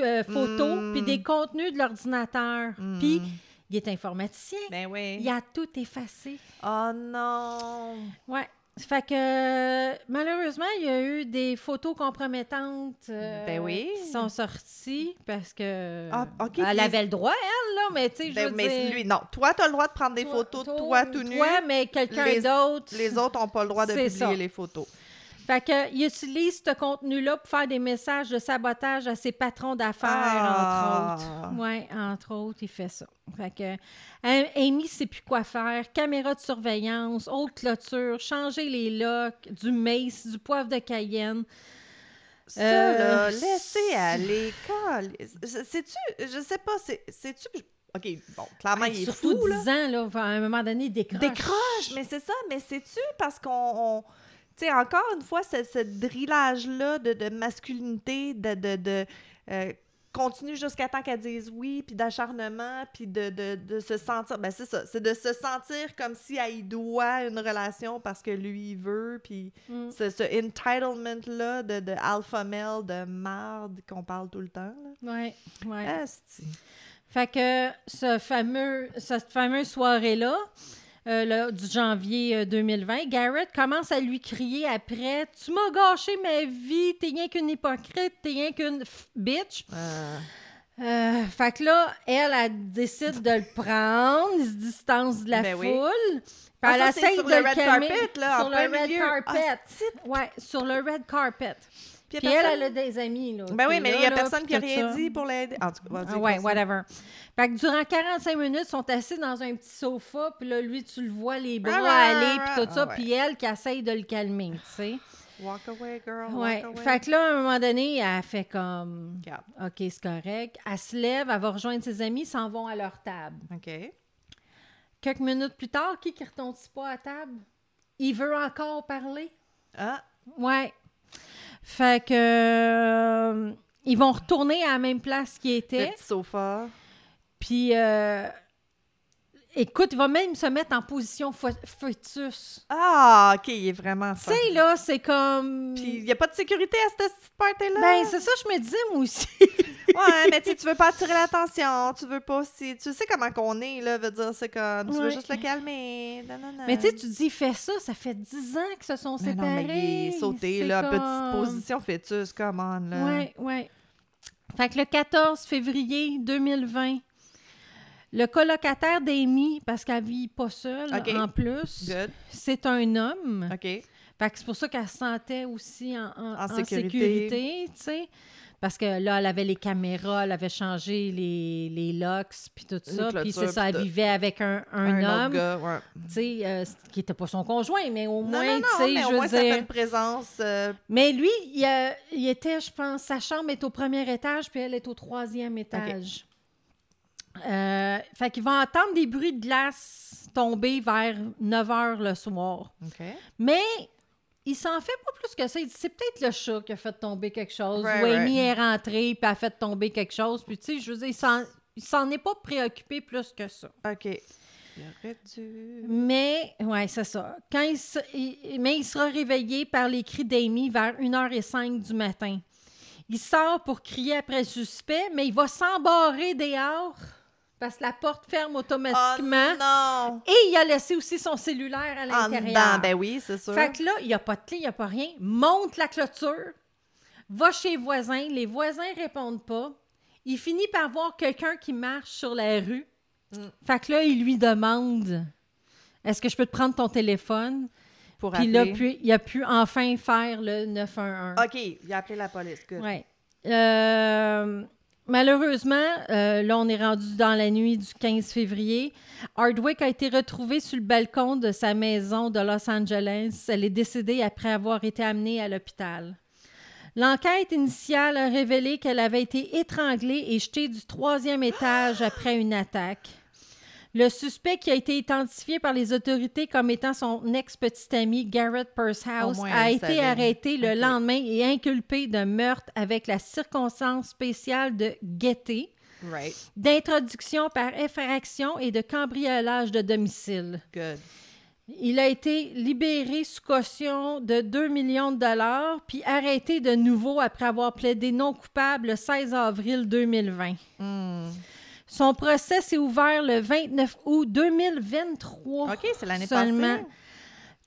euh, photos Mm. puis des contenus de l'ordinateur. Mm. Puis il est informaticien. Ben oui. Il a tout effacé. Oh non! Ouais. Fait que malheureusement, il y a eu des photos compromettantes euh, Ben oui. qui sont sorties parce que Ah, elle avait le droit, elle, là, mais tu sais, je Ben, veux mais dire, lui, non. Toi, t'as le droit de prendre des photos de toi tout nu. Toi, mais quelqu'un d'autre. Les autres n'ont pas le droit de publier ça. les photos. Fait que, il utilise ce contenu-là pour faire des messages de sabotage à ses patrons d'affaires, Ah. entre autres. Oui, entre autres, il fait ça. Fait que, Amy sait plus quoi faire. Caméra de surveillance, haute clôture, changer les locks, du mace, du poivre de Cayenne. Ça, Euh, là, laissez aller. C'est-tu, je sais pas, c'est- c'est-tu. OK, bon, clairement, il est Surtout fou, là. 10 ans, là, à un moment donné, il décroche. Décroche, mais c'est ça, mais c'est-tu parce qu'on. Sais, encore une fois, ce, ce drillage-là de, de masculinité, de. de, de euh, continue jusqu'à temps qu'elle dise oui, puis d'acharnement, puis de, de, de se sentir. Ben, c'est ça, c'est de se sentir comme si elle y doit une relation parce que lui, il veut, puis Mm. ce, ce entitlement-là de, de alpha male, de marde qu'on parle tout le temps. Là. Ouais, ouais. Asti. Fait que ce fameux, cette fameuse soirée-là, euh, le- du janvier euh, 2020, Garrett commence à lui crier après Tu m'as gâché ma vie, t'es rien qu'une hypocrite, t'es rien qu'une bitch. Euh, Euh, fait que là, elle, elle décide de le prendre, il se distance de la Ben oui. foule. Puis ah, elle ça, c'est essaye sur de le le red calmer. carpet, là, sur en le red milieu. carpet. Asti. ouais, sur le red carpet. Puis elle, personne- elle a des amis, là. Ben oui, mais il n'y a là, personne qui a rien ça. dit pour l'aider. En tout cas, Ah ouais, whatever. Fait que durant 45 minutes, ils sont assis dans un petit sofa, puis là, lui, tu le vois, les bras Ah, aller, puis tout ah, ça, puis elle qui essaye de le calmer, tu sais. Walk away, girl. Ouais. Walk away. Fait que là, à un moment donné, elle fait comme Regarde. OK, c'est correct. Elle se lève, elle va rejoindre ses amis, ils s'en vont à leur table. OK. Quelques minutes plus tard, qui qui retentit pas à table? Il veut encore parler? Ah, Ouais. Fait que. euh, ils vont retourner à la même place qu'ils le étaient. petit sofa. Puis, euh, écoute, il va même se mettre en position fœtus. Ah, OK, il est vraiment Tu sais, là, c'est comme. Puis il n'y a pas de sécurité à cette petite party-là. Ben, c'est ça, je me disais, moi aussi. [LAUGHS] Ouais, mais tu tu veux pas attirer [LAUGHS] l'attention, tu veux pas si tu sais comment qu'on est là, veut dire c'est comme tu veux juste le calmer. Non, non, non. Mais tu sais, tu dis, fais ça, ça fait 10 ans qu'ils se sont Mais séparés. non, mais il est sauté C'est là, comme- petite position fœtus, come on là. Ouais, ouais. Fait que le 14 février 2020, le colocataire d'Amy, parce qu'elle vit pas seule en plus, c'est un homme. OK. Fait que c'est pour ça qu'elle se sentait aussi en, en- En en sécurité. tu sais. Parce que là, elle avait les caméras, elle avait changé les, les locks, puis tout ça. Puis c'est ça, elle vivait avec un, un, autre homme, ouais. tu sais, euh, qui n'était pas son conjoint, mais au Non, moins, tu sais, je veux dire- une présence. euh, Mais lui, il, a- il était, je pense, sa chambre est au premier étage, puis elle est au troisième étage. Euh, fait qu'il va entendre des bruits de glace tomber vers 9 h le soir. Mais il s'en fait pas plus que ça. Il dit c'est peut-être le chat qui a fait tomber quelque chose. Right, ou Amy right. est rentrée puis a fait tomber quelque chose. Puis tu sais, je veux dire, il s'en- est pas préoccupé plus que ça. OK. Dû. Mais, ouais, c'est ça. Quand il, se- il- mais il sera réveillé par les cris d'Amy vers 1h05 du matin. Il sort pour crier après le suspect, mais il va s'embarrer dehors parce que la porte ferme Oh automatiquement. non! et il a laissé aussi son cellulaire à l'intérieur. ben oui, c'est sûr. Fait que là, il n'y a pas de clé, il n'y a pas rien. Monte la clôture, va chez les voisins, les voisins répondent pas. Il finit par voir quelqu'un qui marche sur la rue. Mm. Fait que là, il lui demande Est-ce que je peux te prendre ton téléphone? Pour Puis là, puis, il a pu enfin faire le 911. OK, il a appelé la police. Good. Ouais. Euh, Malheureusement, euh, là, on est rendu dans la nuit du 15 février. Hardwick a été retrouvée sur le balcon de sa maison de Los Angeles. Elle est décédée après avoir été amenée à l'hôpital. L'enquête initiale a révélé qu'elle avait été étranglée et jetée du troisième étage après une attaque. Le suspect qui a été identifié par les autorités comme étant son ex-petit ami Garrett Pursehouse moins, a été savait. arrêté le lendemain et inculpé de meurtre avec la circonstance spéciale de guetter, Right. d'introduction par effraction et de cambriolage de domicile. Good. Il a été libéré sous caution de 2 millions de dollars puis arrêté de nouveau après avoir plaidé non coupable le 16 avril 2020. Hmm. Son procès s'est ouvert le 29 août 2023. OK, c'est l'année passée.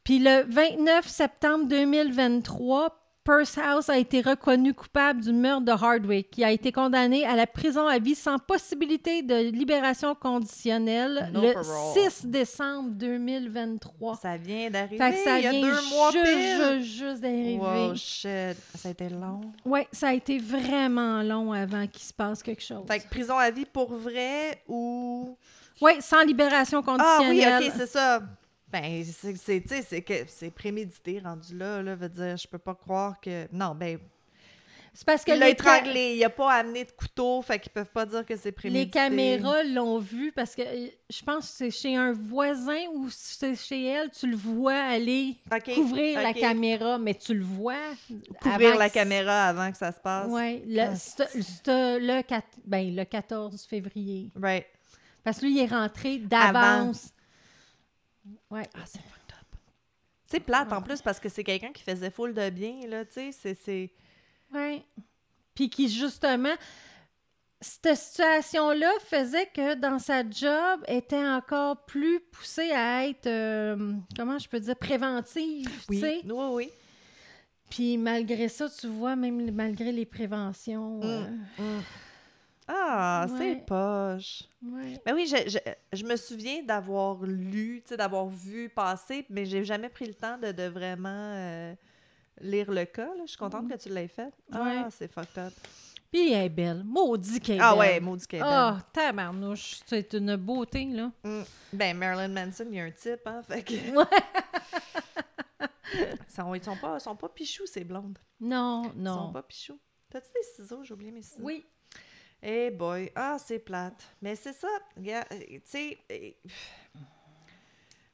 Puis le 29 septembre 2023, Pursehouse a été reconnu coupable du meurtre de Hardwick, qui a été condamné à la prison à vie sans possibilité de libération conditionnelle No le parole. 6 décembre 2023. Ça vient d'arriver. Ça il y a vient deux mois juste, pile. juste, juste d'arriver. Wow, shit. Ça a été long. Oui, ça a été vraiment long avant qu'il se passe quelque chose. Fait que prison à vie pour vrai ou. Oui, sans libération Ah oui, conditionnelle. ok, c'est ça. Ben, c'est, c'est, tu sais, c'est que c'est prémédité rendu là, là, veut dire, je peux pas croire que. Non, ben, C'est parce que il l'a étranglé, il a pas amené de couteau, fait qu'ils peuvent pas dire que c'est prémédité. les caméras l'ont vu parce que euh, je pense que c'est chez un voisin ou c'est chez elle, tu le vois aller Ok, couvrir la caméra, mais tu le vois. Couvrir la que- caméra avant que ça se passe. Oui, le, Ah, c'te- c'te- le, ben, le 14 février. Right. Parce que lui, il est rentré d'avance. Ouais. Ah, c'est fucked up. C'est plate en plus parce que c'est quelqu'un qui faisait full de bien, là, tu sais, c'est- c'est. Oui. Puis qui, justement, cette situation-là faisait que dans sa job, était encore plus poussée à être, euh, comment je peux dire, préventive, tu sais. oui, oui. Puis malgré ça, tu vois, même malgré les préventions... euh, Ah, Ouais. c'est poche. ouais. Ben oui, je, je, je me souviens d'avoir lu, tu sais, d'avoir vu passer, mais j'ai jamais pris le temps de, de vraiment euh, lire le cas. là. Je suis contente que tu l'aies fait. Ah, Ouais. c'est fucked up. Puis elle est belle. Maudit qu'elle est Ah belle. ouais, maudit qu'elle est belle. Ah, tabarnouche. C'est une beauté, là. Mm. Ben, Marilyn Manson, il y a un type, hein, fait que... [LAUGHS] Ils sont pas, sont pas pichous, ces blondes. Non, Ils sont non. pas pichous. T'as-tu des ciseaux? J'ai oublié mes ciseaux. Oui. Eh boy, ah, c'est plate. Mais c'est ça, euh, tu sais, euh,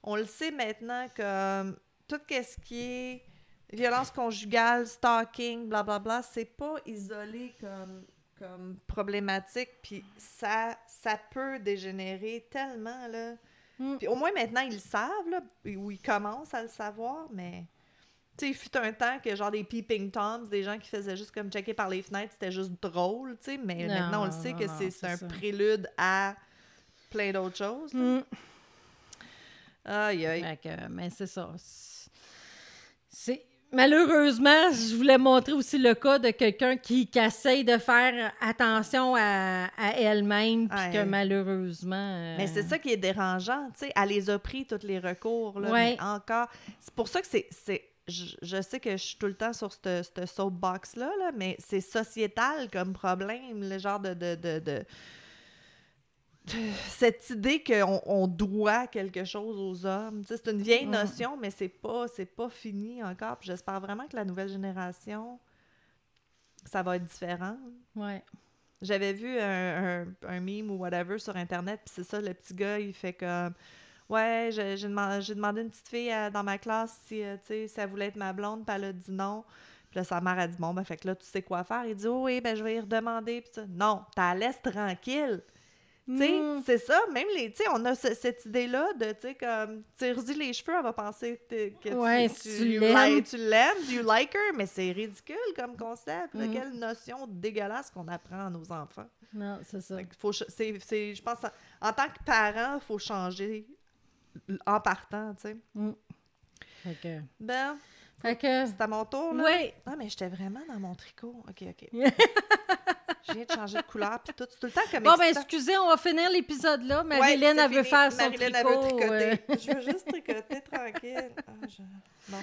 on le sait maintenant que tout ce qui est violence conjugale, stalking, blablabla, c'est pas isolé comme, comme problématique, puis ça, ça peut dégénérer tellement, là. Mm. Puis au moins maintenant, ils le savent, là, ou ils commencent à le savoir, mais... Tu sais, il fut un temps que genre des peeping toms, des gens qui faisaient juste comme checker par les fenêtres, c'était juste drôle, tu sais, mais Non, maintenant on le sait que c'est un ça. prélude à plein d'autres choses. Mm. Aïe, aïe. Fait que, mais c'est ça. C'est- malheureusement, je voulais montrer aussi le cas de quelqu'un qui, qui essaye de faire attention à, à elle-même, puis que malheureusement. euh, Mais c'est ça qui est dérangeant, tu sais, elle les a pris tous les recours, là, Ouais. mais encore. C'est pour ça que c'est... Je, je sais que je suis tout le temps sur cette, soapbox-là, là, mais c'est sociétal comme problème, le genre de... de, de, de- cette idée qu'on on doit quelque chose aux hommes. C'est une vieille notion, mais c'est pas, c'est pas fini encore. Puis j'espère vraiment que la nouvelle génération, ça va être différent. Ouais. J'avais vu un, un, un meme ou whatever sur Internet, puis c'est ça, le petit gars, il fait comme Ouais, j'ai demandé, j'ai demandé à une petite fille euh, dans ma classe si, euh, si elle voulait être ma blonde, puis elle a dit non. Puis là, sa mère a dit Bon, ben, fait que là, tu sais quoi faire. Il dit Oh, oui, ben, je vais y redemander. Puis ça, non, t'as laisse tranquille. Tu sais, Mm. c'est ça, même les, tu sais, on a ce- cette idée-là de, tu sais, comme, tire-y les cheveux, elle va penser que, que tu- Ouais, tu, tu you l'aimes. like- tu l'aimes, you like her, mais c'est ridicule comme concept, là, Mm. quelle notion dégueulasse qu'on apprend à nos enfants. Non, c'est ça. Fait faut, c'est, je pense, en tant que parent, il faut changer en partant, tu sais. Fait que. Ben, Fait que. c'est à mon tour, là. Ouais. Ah, mais j'étais vraiment dans mon tricot. OK, OK. [LAUGHS] Je viens de changer de couleur, puis tout. C'est tout le temps comme Bon, ben, excusez, on va finir l'épisode là. Ouais, Marilyn, c'est elle veut faire son tricot. elle veut tricoter. euh. Je veux juste tricoter tranquille. Ah, je- non.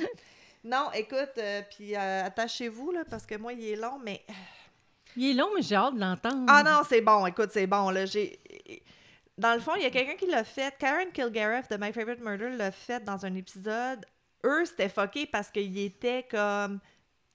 Non, écoute, euh, puis euh, attachez-vous, là, parce que moi, il est long, mais... Il est long, mais j'ai hâte de l'entendre. Ah non, c'est bon. Écoute, c'est bon. Là, j'ai... Dans le fond, il y a quelqu'un qui l'a fait. Karen Kilgariff de My Favorite Murder l'a fait dans un épisode. Eux, c'était fucké parce qu'il était comme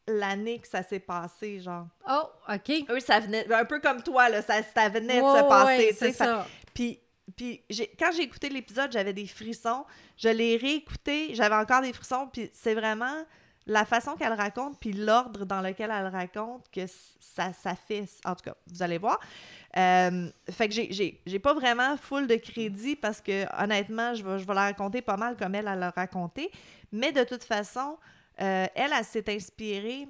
l'année que ça s'est passé, genre. Oh, OK. Eux, ça venait... Un peu comme toi, là. Ça, ça venait de se passer, ouais, tu sais. c'est ça. Puis, puis quand j'ai écouté l'épisode, j'avais des frissons. Je l'ai réécouté, j'avais encore des frissons. Puis c'est vraiment la façon qu'elle raconte, puis l'ordre dans lequel elle raconte que ça, ça fait. En tout cas, vous allez voir. Euh, fait que j'ai- pas vraiment full de crédit parce que honnêtement, je vais, je vais la raconter pas mal comme elle, elle l'a raconté. Mais de toute façon, euh, elle, elle s'est inspirée.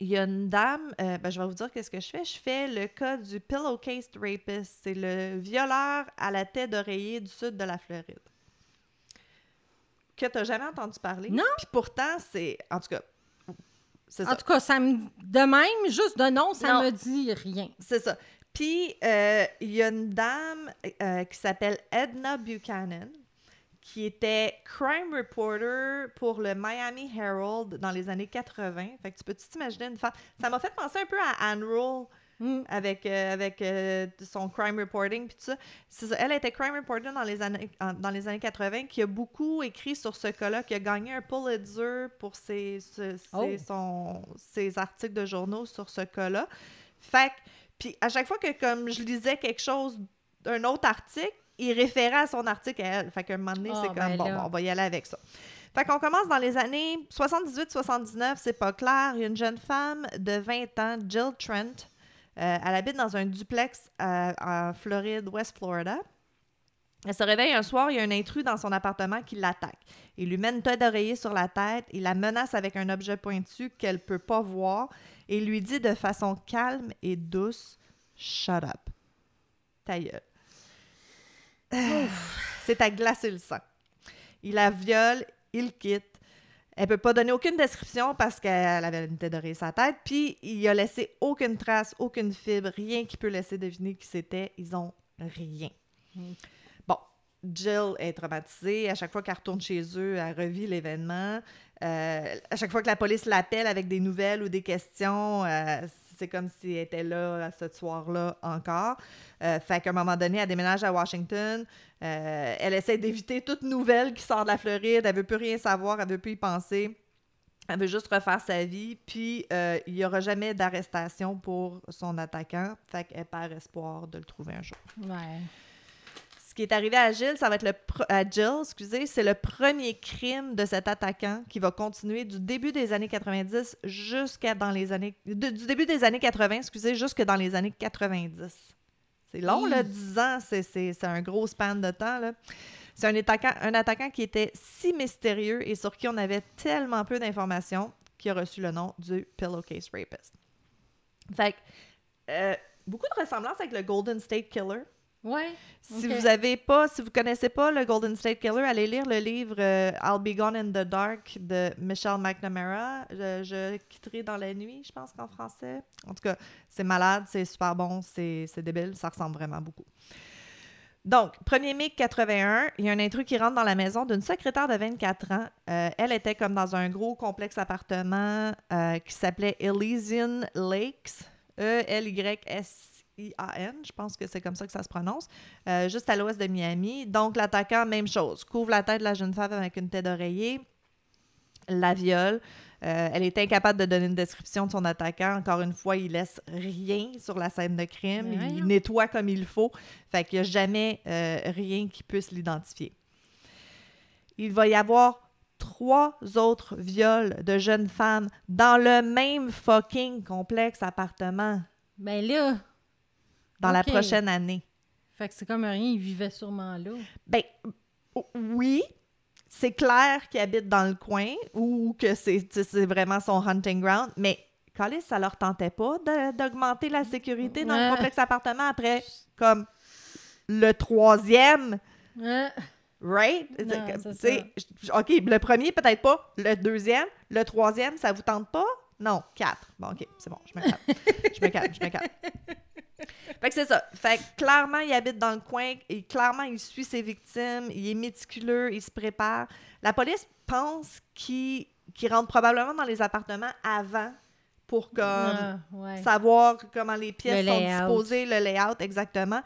Il y a une dame, euh, ben, je vais vous dire qu'est-ce que je fais. Je fais le cas du pillowcase rapist. C'est le violeur à la tête d'oreiller du sud de la Floride. Que tu jamais entendu parler. Non. Puis pourtant, c'est. En tout cas, c'est ça. En tout cas, ça me... de même, juste de nom, ça Non. me dit rien. C'est ça. Puis, euh, il y a une dame euh, qui s'appelle Edna Buchanan, qui était crime reporter pour le Miami Herald dans les années 80. Fait que tu peux t'imaginer une femme... Ça m'a fait penser un peu à Anne Rule Mm. avec, euh, avec euh, son crime reporting puis tout ça. Elle était crime reporter dans les années en- dans les années 80 qui a beaucoup écrit sur ce cas-là, qui a gagné un Pulitzer pour ses, Oh. son- ses articles de journaux sur ce cas-là. Fait que, puis à chaque fois que comme je lisais quelque chose d'un autre article, il référait à son article à elle. Fait qu'à un moment donné, Ah, c'est comme ben bon, là. on va y aller avec ça. Fait qu'on commence dans les années 78-79, c'est pas clair. Il y a une jeune femme de 20 ans, Jill Trent. Euh, elle habite dans un duplex en Floride, West Florida. Elle se réveille un soir, il y a un intrus dans son appartement qui l'attaque. Il lui met une tête d'oreiller sur la tête, il la menace avec un objet pointu qu'elle peut pas voir et lui dit de façon calme et douce Shut up. Ta gueule. C'est à glacer le sang. Il la viole, il quitte. Elle peut pas donner aucune description parce qu'elle avait une tête sa tête. Puis il a laissé aucune trace, aucune fibre, rien qui peut laisser deviner qui c'était. Ils ont rien. Bon, Jill est traumatisée. À chaque fois qu'elle retourne chez eux, elle revit l'événement. Euh, à chaque fois que la police l'appelle avec des nouvelles ou des questions, euh, c'est comme si elle était là à ce soir-là encore. Euh, fait qu'à un moment donné, elle déménage à Washington. Euh, elle essaie d'éviter toute nouvelle qui sort de la Floride. Elle veut plus rien savoir, elle veut plus y penser. Elle veut juste refaire sa vie. Puis, euh, il n'y aura jamais d'arrestation pour son attaquant. Fait qu'elle perd espoir de le trouver un jour. Ouais. Qui est arrivé à Jill, ça va être le à Jill, excusez, c'est le premier crime de cet attaquant qui va continuer du début des années 90 jusqu'à dans les années de- du début des années 80, excusez, jusque dans les années 90. C'est long, là, Hi. 10 ans, c'est un gros span de temps, là. C'est un attaquant, un attaquant qui était si mystérieux et sur qui on avait tellement peu d'informations qui a reçu le nom du Pillowcase Rapist. Fait que, euh, beaucoup de ressemblances avec le Golden State Killer. Ouais. Si vous avez pas, si vous connaissez pas le Golden State Killer, allez lire le livre euh, I'll Be Gone in the Dark de Michelle McNamara. Je, je quitterai dans la nuit, je pense qu'en français. En tout cas, c'est malade, c'est super bon, c'est débile, ça ressemble vraiment beaucoup. Donc, 1er mai 81, il y a un intrus qui rentre dans la maison d'une secrétaire de 24 ans. Euh, elle était comme dans un gros complexe appartement euh, qui s'appelait Elysian Lakes. E E-L-Y-S-I-A-N. Je pense que c'est comme ça que ça se prononce. Euh, juste à l'ouest de Miami. Donc, l'attaquant, même chose. Couvre la tête de la jeune femme avec une tête d'oreiller. La viole. Euh, elle est incapable de donner une description de son attaquant. Encore une fois, il laisse rien sur la scène de crime. Il nettoie comme il faut. Fait qu'il n'y a jamais euh, rien qui puisse l'identifier. Il va y avoir trois autres viols de jeunes femmes dans le même fucking complexe appartement Ben là, dans la prochaine année. fait que c'est comme rien, il vivait sûrement là. Ben, oui, c'est clair qu'il habite dans le coin ou que c'est vraiment son hunting ground, mais Calais, ça leur tentait pas d'augmenter la sécurité dans le Ouais. complexe appartement après, [LAUGHS] comme, le troisième, Hein? right? Non, j- OK, le premier, peut-être pas. Le deuxième, le troisième, ça vous tente pas? Non, quatre. Bon, OK, c'est bon, je me calme. je me calme, je me calme. [LAUGHS] Fait que c'est ça. Fait que clairement, il habite dans le coin et clairement, il suit ses victimes, il est méticuleux, il se prépare. La police pense qu'il qu'il rentre probablement dans les appartements avant pour comme Ah, ouais. savoir comment les pièces Le sont layout. disposées, le layout exactement.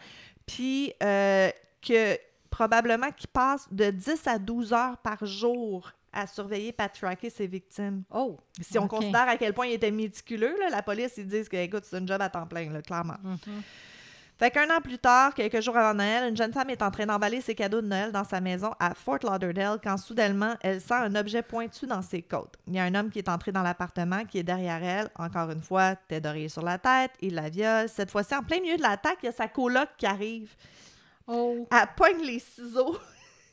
Puis euh, que probablement qu'il passe de 10 à 12 heures par jour à surveiller et à tracker ses victimes. Oh! Si on considère à quel point il était méticuleux, là, la police, ils disent que, écoute, c'est un job à temps plein, là, clairement. Fait qu'un an plus tard, quelques jours avant Noël, une jeune femme est en train d'emballer ses cadeaux de Noël dans sa maison à Fort Lauderdale quand soudainement, elle sent un objet pointu dans ses côtes. Il y a un homme qui est entré dans l'appartement, qui est derrière elle, encore une fois, tête d'oreiller sur la tête, il la viole. Cette fois-ci, en plein milieu de l'attaque, il y a sa coloc qui arrive. Oh! Elle pogne les ciseaux. [LAUGHS]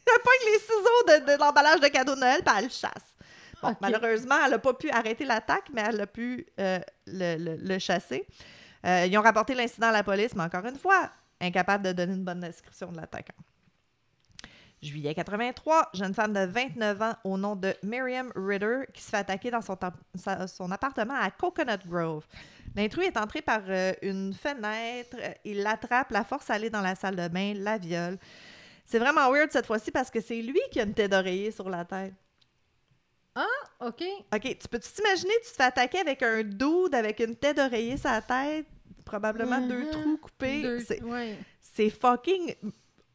[LAUGHS] elle pogne les ciseaux de, de l'emballage de cadeaux de Noël, puis elle le chasse. Bon, malheureusement, elle n'a pas pu arrêter l'attaque, mais elle a pu euh, le, le- le chasser. Euh, ils ont rapporté l'incident à la police, mais encore une fois, incapable de donner une bonne description de l'attaquant. Juillet 83, jeune femme de 29 ans au nom de Miriam Ritter qui se fait attaquer dans son, appartement à Coconut Grove. L'intrus est entré par euh, une fenêtre, il l'attrape, la force à aller dans la salle de bain, la viole. C'est vraiment weird cette fois-ci parce que c'est lui qui a une tête d'oreiller sur la tête. OK. OK, tu peux-tu t'imaginer, tu te fais attaquer avec un dude avec une tête d'oreiller sur la tête, probablement deux trous coupés? C'est- ouais. Fucking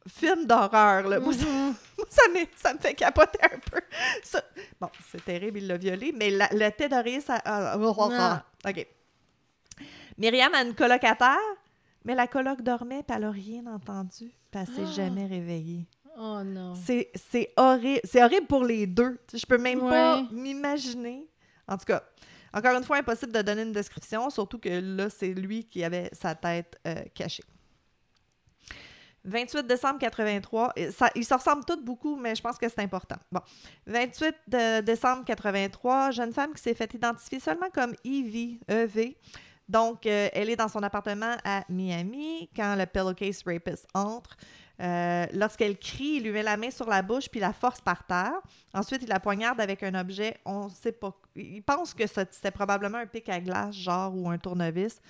film d'horreur, là. Moi, ça, Mhm. [LAUGHS] moi, ça, me, ça me fait capoter un peu. Ça- Bon, c'est terrible, il l'a violé, mais la, tête d'oreiller, ça... ah, Ah. OK. Myriam a une colocataire, mais la coloc dormait, puis elle n'a rien entendu, puis elle s'est Ah. jamais réveillée. Oh non. C'est c'est horrible. C'est horrible pour les deux. Je peux même pas m'imaginer. En tout cas, encore une fois, impossible de donner une description, surtout que là, c'est lui qui avait sa tête euh, cachée. 28 décembre 83, et ça, ils se ressemblent tous beaucoup, mais je pense que c'est important. Bon, 28 de décembre 83, jeune femme qui s'est fait identifier seulement comme Evie, EV. Donc, euh, elle est dans son appartement à Miami quand le pillowcase rapist entre. Euh, Lorsqu'elle crie, il lui met la main sur la bouche puis la force par terre. Ensuite, il la poignarde avec un objet, on sait pas. Il pense que c'était probablement un pic à glace, genre, ou un tournevis.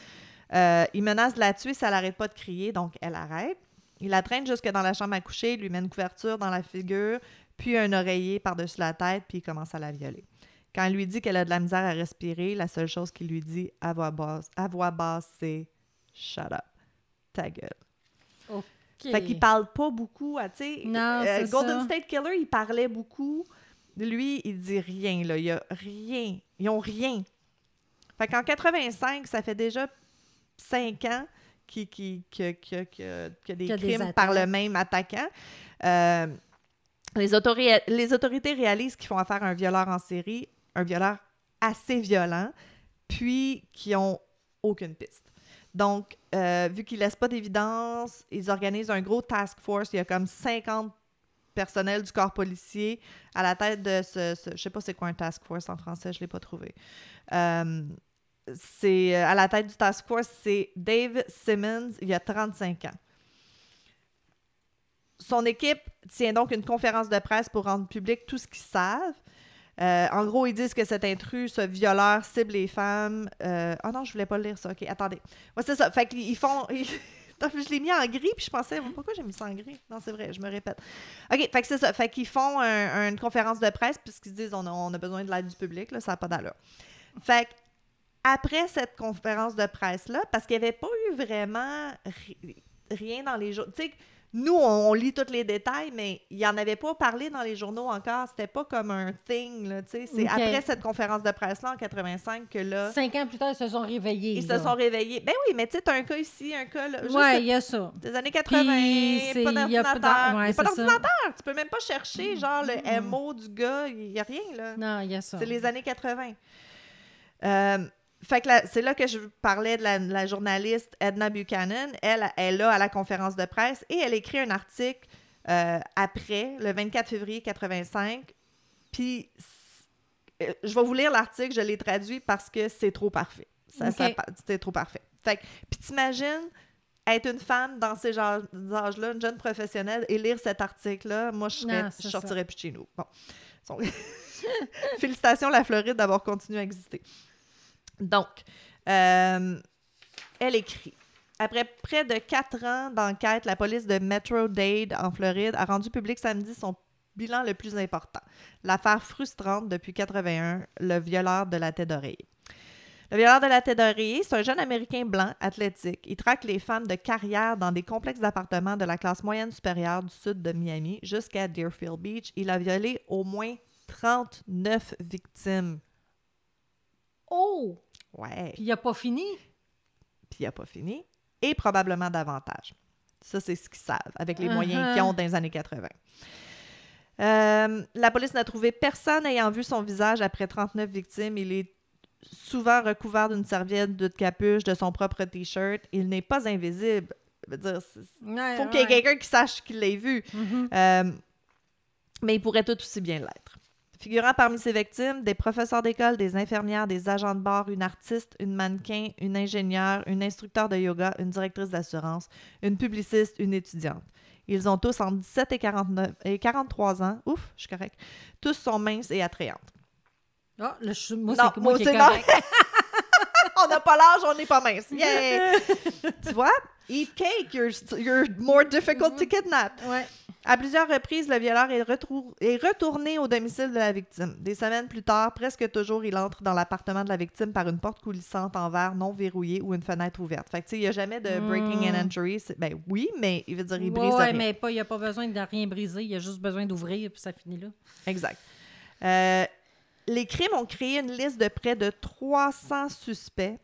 Euh, il menace de la tuer si elle n'arrête pas de crier, donc elle arrête. Il la traîne jusque dans la chambre à coucher, il lui met une couverture dans la figure, puis un oreiller par-dessus la tête, puis il commence à la violer. Quand elle lui dit qu'elle a de la misère à respirer, la seule chose qu'il lui dit à voix basse, à voix basse c'est Shut up, ta gueule. OK. Fait qu'il parle pas beaucoup, ah, tu sais. Non, euh, c'est Golden ça. State Killer, il parlait beaucoup. Lui, il dit rien, là. Il y a rien. Ils ont rien. Fait qu'en 85, ça fait déjà cinq ans qu'il que, que des Qu'il y a des crimes par le même attaquant. Euh, les, autori- les autorités réalisent qu'ils font affaire à un violeur en série, un violeur assez violent, puis qui ont aucune piste. Donc, euh, vu qu'ils laissent pas d'évidence, ils organisent un gros task force. Il y a comme 50 personnels du corps policier à la tête de ce... ce- je sais pas c'est quoi un task force en français, je l'ai pas trouvé. Euh, c'est à la tête du task force, c'est Dave Simmons, il y a 35 ans. Son équipe tient donc une conférence de presse pour rendre public tout ce qu'ils savent. Euh, en gros, ils disent que cet intrus, ce violeur, cible les femmes. Euh, Ah non, je voulais pas lire ça. OK, attendez. Ouais, c'est ça. Fait qu'ils font. [LAUGHS] je l'ai mis en gris, puis je pensais, pourquoi j'ai mis ça en gris? Non, c'est vrai, je me répète. OK, fait que c'est ça. Fait qu'ils font un- une conférence de presse, puisqu'ils se disent, on a, besoin de l'aide du public, là, ça n'a pas d'allure. Fait que, après cette conférence de presse-là, parce qu'il n'y avait pas eu vraiment ri- rien dans les journaux. Tu sais, nous, on, on lit tous les détails, mais il n'y en avait pas parlé dans les journaux encore. C'était pas comme un thing, là, tu sais. C'est après cette conférence de presse-là, en 85, que là, Cinq ans plus tard, ils se sont réveillés. ils là. se sont réveillés. Ben oui, mais tu sais, t'as un cas ici, un cas là. Ouais, il y a ça. des années 80, Puis, pas il y a pas d'ordinateur. ouais, pas d'ordinateur. Tu peux même pas chercher, genre, le Mm. MO du gars. Il n'y a rien, là. Non, il y a ça. C'est les années 80. Euh, fait que là, c'est là que je parlais de la, la journaliste Edna Buchanan. Elle, elle est là à la conférence de presse et elle écrit un article euh, après, le 24 février 85. Puis, euh, je vais vous lire l'article, je l'ai traduit parce que c'est trop parfait. Ça, C'était trop parfait. Fait que, puis t'imagines être une femme dans ces âges-là, une jeune professionnelle, et lire cet article-là, moi, je, serais, Non, je c'est sortirais plus de chez nous. Bon. [LAUGHS] Félicitations, la Floride, d'avoir continué à exister. Donc, euh, elle écrit. Après près de quatre ans d'enquête, la police de Metro-Dade en Floride a rendu public samedi son bilan le plus important. L'affaire frustrante depuis 81, le violeur de la tête d'oreille. Le violeur de la tête d'oreiller, c'est un jeune Américain blanc, athlétique. Il traque les femmes de carrière dans des complexes d'appartements de la classe moyenne supérieure du sud de Miami jusqu'à Deerfield Beach. Il a violé au moins 39 victimes. Oh! Ouais. Puis il a pas fini? Puis il n'a pas fini. Et probablement davantage. Ça, c'est ce qu'ils savent, avec les moyens Uh-huh. qu'ils ont dans les années 80. Euh, la police n'a trouvé personne ayant vu son visage après 39 victimes. Il est souvent recouvert d'une serviette, d'une capuche, de son propre T-shirt. Il n'est pas invisible. Il faut qu'il y ait quelqu'un qui sache qu'il l'ait vu. Mhm. Euh, mais il pourrait tout aussi bien l'être. Figurant parmi ses victimes, des professeurs d'école, des infirmières, des agents de bar, une artiste, une mannequin, une ingénieure, une instructeur de yoga, une directrice d'assurance, une publiciste, une étudiante. Ils ont tous entre 17 et, 49, et 43 ans. Ouf, je suis correct. Tous sont minces et attrayantes. Ah, je- moi, c'est moi moi, qui est correct. [LAUGHS] [LAUGHS] on n'a pas l'âge, on n'est pas mince. Yeah! [LAUGHS] tu vois? Eat cake, you're, you're more difficult to kidnap. Ouais. À plusieurs reprises, le violeur est, retourné au domicile de la victime. Des semaines plus tard, presque toujours, il entre dans l'appartement de la victime par une porte coulissante en verre non verrouillée ou une fenêtre ouverte. Fait que, tu sais, il n'y a jamais de breaking and entry. C'est- Ben oui, mais il veut dire, il brise Hmm. ouais, rien. mais pas- il n'y a pas besoin de rien briser. Il y a juste besoin d'ouvrir, puis ça finit là. Exact. Euh, les crimes ont créé une liste de près de 300 suspects.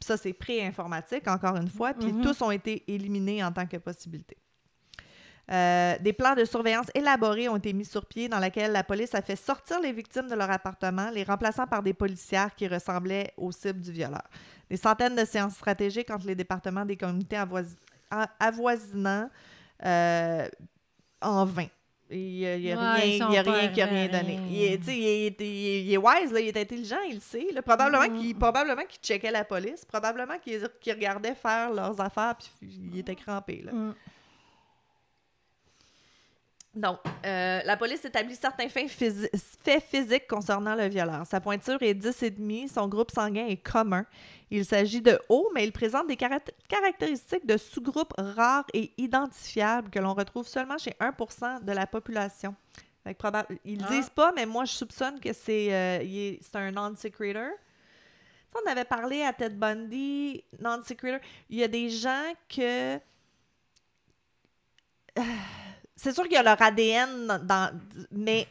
Ça, c'est pré-informatique, encore une fois. Puis Mhm. tous ont été éliminés en tant que possibilité. Euh, des plans de surveillance élaborés ont été mis sur pied dans lesquels la police a fait sortir les victimes de leur appartement, les remplaçant par des policières qui ressemblaient aux cibles du violeur. Des centaines de séances stratégiques entre les départements des communautés avoisi- a- avoisinant euh, en vain. Il n'y a, il y a Ouais, rien, il y a rien qui a rien donné. Il est, il est- il est- wise, là, il est intelligent, il le sait. là. Probablement Mhm. qu'il qu'il checkait la police, probablement qu'il qu'il regardait faire leurs affaires, puis il était crampé. Là. Mm. Donc, euh, la police établit certains faits, physi- faits physiques concernant le violeur. Sa pointure est 10,5, son groupe sanguin est commun. Il s'agit de hauts, mais il présente des carat- caractéristiques de sous-groupes rares et identifiables que l'on retrouve seulement chez 1% de la population. Fait que Ils le Ah. disent pas, mais moi, je soupçonne que c'est euh, un non-secretor. On avait parlé à Ted Bundy, non-secretor. Il y a des gens que [SIGHS] c'est sûr qu'il y a leur ADN dans, dans- mais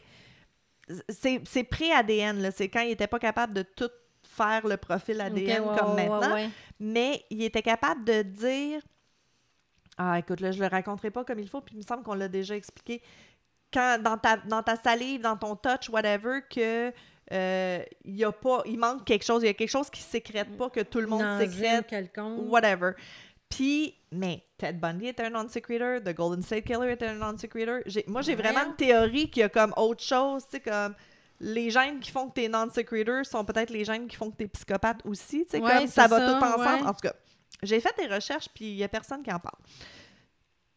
c'est pré-ADN c'est quand il n'était pas capable de tout faire le profil ADN ouais, comme ouais, maintenant, ouais, mais il était capable de dire Ah écoute là, je le raconterai pas comme il faut, puis il me semble qu'on l'a déjà expliqué quand dans ta dans ta salive, dans ton touch whatever que euh, il y a pas il manque quelque chose, il y a quelque chose qui sécrète pas que tout le monde sécrète quelconque. whatever. Puis, mais Ted Bundy était un non-secretor, The Golden State Killer était un non-secretor. J'ai- Moi, j'ai vraiment une théorie qu'il y a comme autre chose, tu sais, comme les gènes qui font que t'es non-secretor sont peut-être les gènes qui font que t'es psychopathe aussi, tu sais, Ouais, comme ça va tout ensemble. ouais. En tout cas, j'ai fait des recherches, puis il y a personne qui en parle.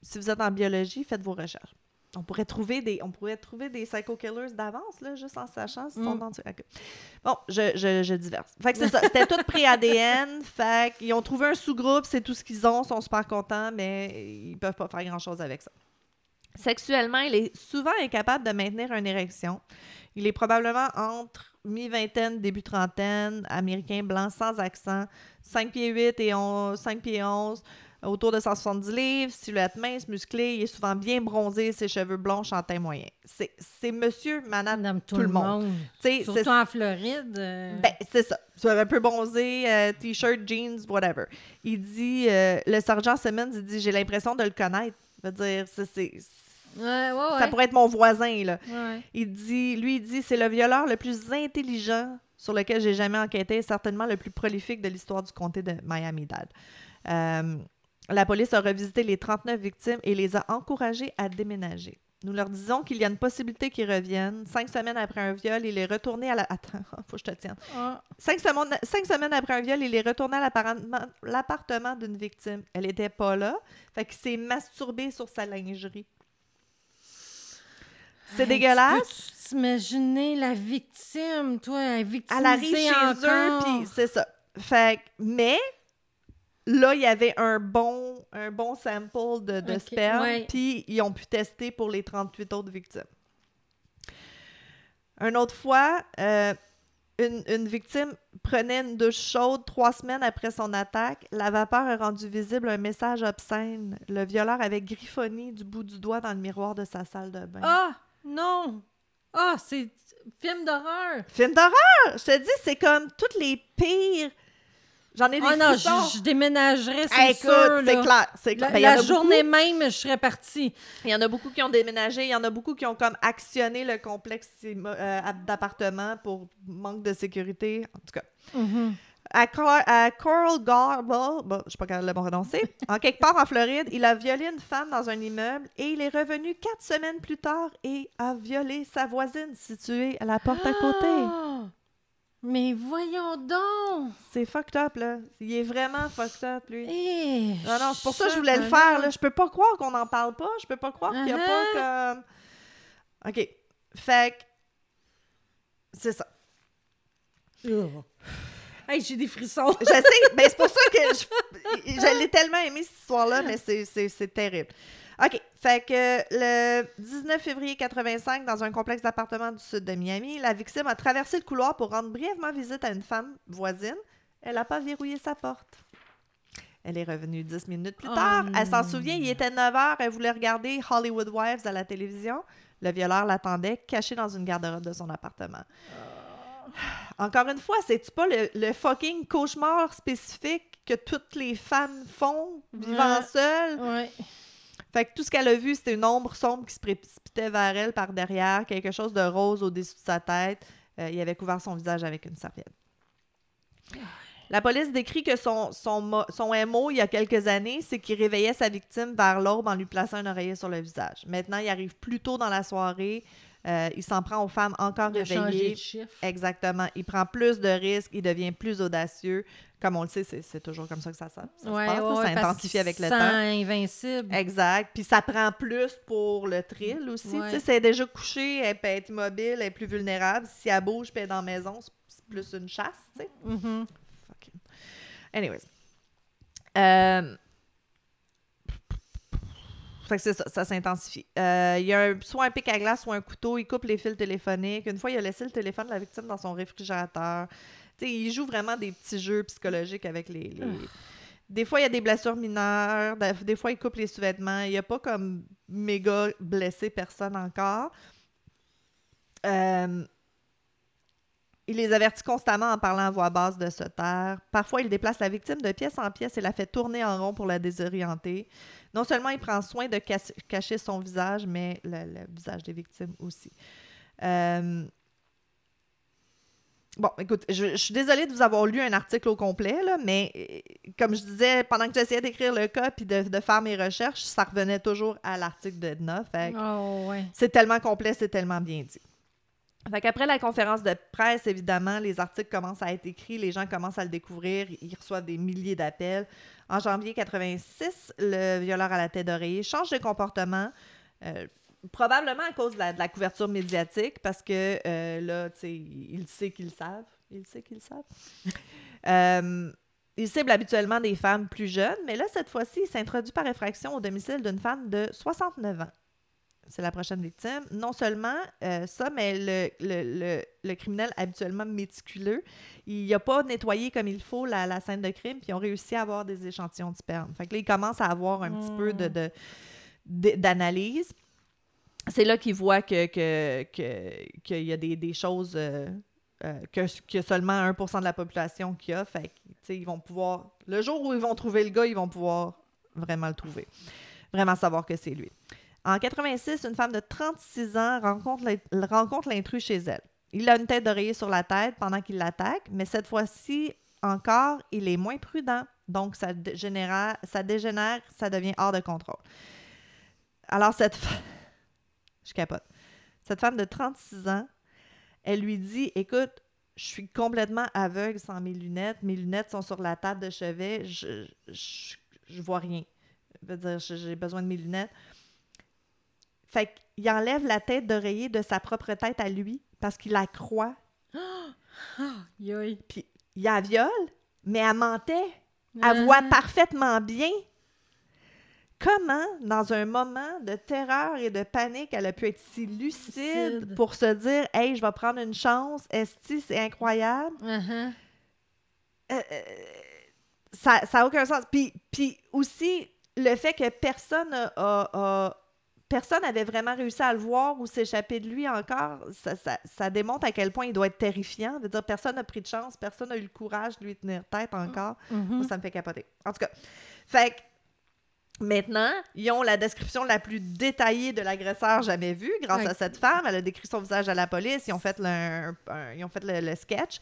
Si vous êtes en biologie, faites vos recherches. On pourrait trouver des, on pourrait trouver des psycho killers d'avance, là, juste en sachant s'ils sont Mm. dans... ok. Bon, je, je, je diverse. Fait que c'est ça, c'était tout pré-ADN. [LAUGHS] Fait qu'ils ont trouvé un sous-groupe, c'est tout ce qu'ils ont, ils sont super contents, mais ils peuvent pas faire grand-chose avec ça. Sexuellement, il est souvent incapable de maintenir une érection. Il est probablement entre mi-vingtaine, début trentaine, américain blanc sans accent, 5 pieds 8 et 11, 5 pieds 11, autour de 170 livres, silhouette mince, musclée, il est souvent bien bronzé, ses cheveux blonds, chantin moyen. C'est monsieur, madame, Madame tout, tout le monde. monde. Surtout en Floride. euh, ben, c'est ça. Tu un peu bronzé, euh, t-shirt, jeans, whatever. Il dit, euh, le sergent Simmons, il dit, j'ai l'impression de le connaître. Je veux dire, c'est- c'est- ouais, ouais, ouais. ça pourrait être mon voisin, là. Il dit, lui, il dit, c'est le violeur le plus intelligent sur lequel j'ai jamais enquêté, certainement le plus prolifique de l'histoire du comté de Miami-Dade. La police a revisité les 39 victimes et les a encouragées à déménager. Nous leur disons qu'il y a une possibilité qu'ils reviennent. Cinq semaines après un viol, il est retourné à la... Attends, [LAUGHS] faut que je te tienne. Ah, Cinq semaines, cinq semaines après un viol, il est retourné à l'appartement- d'une victime. Elle était pas là. Fait qu'il s'est masturbé sur sa lingerie. C'est hey, dégueulasse. tu T'imaginer la victime, toi, victime. Elle arrive chez eux, puis c'est ça. Fait mais là, il y avait un bon, un bon sample de, sperme, ouais. puis ils ont pu tester pour les 38 autres victimes. Une autre fois, euh, une, une victime prenait une douche chaude trois semaines après son attaque. La vapeur a rendu visible un message obscène. Le violeur avait griffonné du bout du doigt dans le miroir de sa salle de bain. Ah, non! Ah, c'est film d'horreur! Film d'horreur! Je te dis, c'est comme toutes les pires. J'en ai des Ah non, je, je déménagerais, c'est Hey, sûr. écoute, c'est là. clair. c'est clair. La, Ben, la journée beaucoup. même, je serais partie. Il y en a beaucoup qui ont déménagé. Il y en a beaucoup qui ont comme actionné le complexe euh, d'appartements pour manque de sécurité. En tout cas. À, Cor- à Coral Gables, bon, je sais pas comment le prononcer, [LAUGHS] en quelque part en Floride, il a violé une femme dans un immeuble et il est revenu quatre semaines plus tard et a violé sa voisine située à la porte à côté. Mais voyons donc! C'est fucked up, là. Il est vraiment fucked up, lui. Eh, Non, non, c'est pour ça que je voulais le faire, là. Je peux pas croire qu'on n'en parle pas. Je peux pas croire qu'il y a Uh-huh. pas comme... OK. Fait que... C'est ça. Hey, j'ai des frissons. Je sais, mais [LAUGHS] c'est pour ça que je, je l'ai tellement aimé cette histoire-là, mais c'est- c'est c'est terrible. OK. Fait que le 19 février 85, dans un complexe d'appartements du sud de Miami, la victime a traversé le couloir pour rendre brièvement visite à une femme voisine. Elle n'a pas verrouillé sa porte. Elle est revenue dix minutes plus Oh tard. Elle s'en souvient, il était 9 h. Elle voulait regarder Hollywood Wives à la télévision. Le violeur l'attendait, caché dans une garde-robe de son appartement. Encore une fois, c'est-tu pas le, le fucking cauchemar spécifique que toutes les femmes font vivant Ouais. seules? Ouais. Fait que tout ce qu'elle a vu, c'était une ombre sombre qui se précipitait vers elle par derrière, quelque chose de rose au-dessus de sa tête. Euh, il avait couvert son visage avec une serviette. La police décrit que son, son, son MO, il y a quelques années, c'est qu'il réveillait sa victime vers l'aube en lui plaçant un oreiller sur le visage. Maintenant, il arrive plus tôt dans la soirée. Euh, il s'en prend aux femmes encore De changer réveillées. de. Exactement. Il prend plus de risques, il devient plus audacieux. Comme on le sait, c'est c'est toujours comme ça que ça, se- ça se Ouais, passe. là. ouais, ça parce intensifie avec le se temps. invincible. Exact. Puis ça prend plus pour le thrill aussi. Ouais. Tu sais, si elle est déjà couchée, elle peut être immobile, elle est plus vulnérable. Si elle bouge puis elle est dans la maison, c'est- c'est plus une chasse, tu sais. Mhm. Fucking- Anyways. Euh... Fait que c'est ça, ça s'intensifie. Euh, il y a un- soit un pic à glace, soit un couteau. Il coupe les fils téléphoniques. Une fois, il a laissé le téléphone de la victime dans son réfrigérateur. Il joue vraiment des petits jeux psychologiques avec les... les- Des fois, il y a des blessures mineures. Des des fois, il coupe les sous-vêtements. Il n'y a pas comme méga blessé personne encore. Euh, il les avertit constamment en parlant à voix basse de se taire. Parfois, il déplace la victime de pièce en pièce et la fait tourner en rond pour la désorienter. Non seulement il prend soin de cacher son visage, mais le, le visage des victimes aussi. Euh, Bon, écoute, je, je suis désolée de vous avoir lu un article au complet, là, mais euh, comme je disais, pendant que j'essayais d'écrire le cas puis de, de faire mes recherches, ça revenait toujours à l'article que Oh, ouais. c'est tellement complet, c'est tellement bien dit. Fait qu'après la conférence de presse, évidemment, les articles commencent à être écrits, les gens commencent à le découvrir, ils reçoivent des milliers d'appels. En janvier 86, le violeur à la tête d'oreiller change de comportement, euh, probablement à cause de la, couverture médiatique, parce que euh, là, tu sais, il sait qu'ils savent. Il sait qu'ils savent. [LAUGHS] Euh, il cible habituellement des femmes plus jeunes, mais là, cette fois-ci, il s'introduit par effraction au domicile d'une femme de 69 ans c'est la prochaine victime. Non seulement euh, ça, mais le, le, le, le criminel habituellement méticuleux, il n'a pas nettoyé comme il faut la, la scène de crime, puis ils ont réussi à avoir des échantillons de sperme. Fait que là, il commence à avoir un petit peu de, de- de- d'analyse. C'est là qu'il voit que, que, que- qu'il y a des, des choses euh, euh, que, que seulement 1% de la population qui a. Fait que, ils vont pouvoir... Le jour où ils vont trouver le gars, ils vont pouvoir vraiment le trouver. Vraiment savoir que c'est lui. En 86, une femme de 36 ans rencontre l'in- rencontre l'intrus chez elle. Il a une tête d'oreiller sur la tête pendant qu'il l'attaque, mais cette fois-ci encore, il est moins prudent. Donc, ça dégénère, ça devient hors de contrôle. Alors, cette femme... [LAUGHS] Je capote. Cette femme de 36 ans, elle lui dit, écoute, je suis complètement aveugle sans mes lunettes. Mes lunettes sont sur la table de chevet. Je, je, vois rien. Je veux dire, j'ai besoin de mes lunettes. Fait qu'il enlève la tête d'oreiller de sa propre tête à lui parce qu'il la croit. [GASPS] Puis il la viole, mais elle mentait. Elle voit parfaitement bien. comment, dans un moment de terreur et de panique, elle a pu être si lucide Lucide. pour se dire Hey, je vais prendre une chance, Esti, c'est incroyable. Uh-huh. Euh, euh, ça n'a aucun sens. Puis, puis aussi, le fait que personne a, a- a- personne n'avait vraiment réussi à le voir ou s'échapper de lui encore, ça, ça- ça démontre à quel point il doit être terrifiant. De dire personne n'a pris de chance, personne n'a eu le courage de lui tenir tête encore. Mhm. Moi, ça me fait capoter. En tout cas, fait que maintenant, ils ont la description la plus détaillée de l'agresseur jamais vu grâce à cette femme. Elle a décrit son visage à la police. Ils ont fait le, un- un- ils ont fait le, le sketch.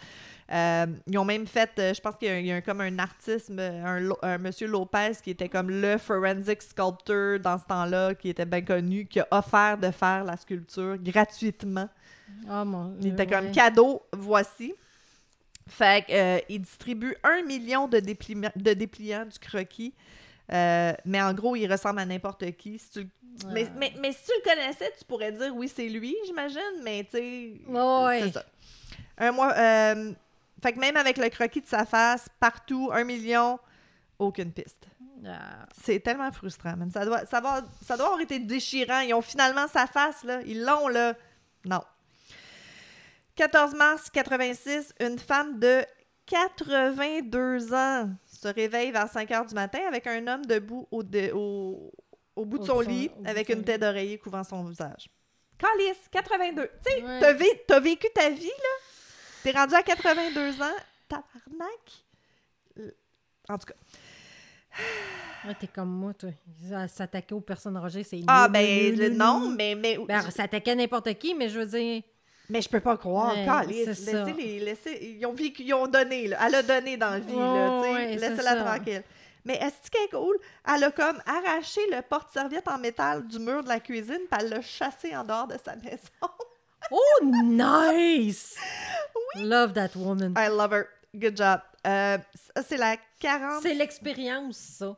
Euh, ils ont même fait, euh, je pense qu'il y a, il y a un- comme un artiste, un, monsieur Lopez qui était comme le forensic sculptor dans ce temps-là, qui était bien connu, qui a offert de faire la sculpture gratuitement. Oh mon Il était ouais. comme cadeau, voici. Fait que, euh, il distribue un million de, dépli- de dépliants du croquis. Euh, mais en gros, il ressemble à n'importe qui. Si tu- mais, mais, mais si tu le connaissais, tu pourrais dire oui, c'est lui, j'imagine. Mais tu sais, c'est ça. Un mois. euh, fait que même avec le croquis de sa face, partout, un million, aucune piste. Ah. C'est tellement frustrant. Ça doit, ça, va, ça doit avoir été déchirant. Ils ont finalement sa face, là. Ils l'ont, là. Non. 14 mars 86, une femme de 82 ans se réveille vers 5 heures du matin avec un homme debout au, de- au, au bout de son lit avec une tête d'oreiller couvrant son visage. Calice, 82. Tu sais, Ouais. t'as vé- t'as vécu ta vie, là? T'es rendu à 82 ans. Tabarnak? Euh, En tout cas. [SIGHS] Ouais, t'es comme moi, toi. S'attaquer aux personnes âgées, c'est Ah, ben, le- non, mais, mais, Ben, s'attaquer à n'importe qui, mais je veux dire. Mais je peux pas croire. Ouais, Calice, c'est ça. laissez-les, laissez- ils ont vécu, ils ont donné, là. Elle a donné dans la vie, sais. Ouais, Laissez-la tranquille. Mais est-ce qu'elle est cool? Elle a comme arraché le porte-serviette en métal du mur de la cuisine, puis elle l'a chassé en dehors de sa [LAUGHS] maison. Oh, nice! Love that woman. I love her. Good job. Euh, c'est la 40... C'est l'expérience, ça.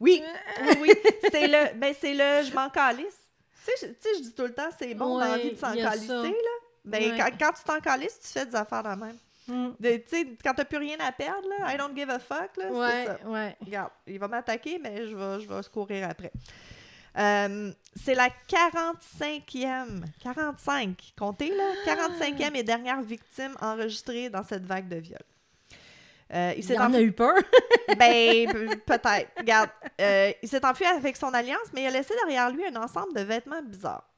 Oui, oui, oui. C'est le... Ben, c'est le... Je m'en calisse. Tu sais, je- tu sais, je dis tout le temps, c'est bon dans la Ouais, vie de s'en calisser, là. Ben, Ouais. quand, quand tu t'en calisses, tu fais des affaires de même. Mm. Tu sais, quand t'as plus rien à perdre, là, I don't give a fuck, là, c'est ça. Ouais. Regarde, il va m'attaquer, mais je vais, je vais se courir après. Euh, c'est la 45e, 45, comptez là, 45e et dernière victime enregistrée dans cette vague de viol. Euh, il s'est en a eu peur? [LAUGHS] ben, [LAUGHS] pe- peut-être. Regarde, euh, il s'est enfui avec son alliance, mais il a laissé derrière lui un ensemble de vêtements bizarres.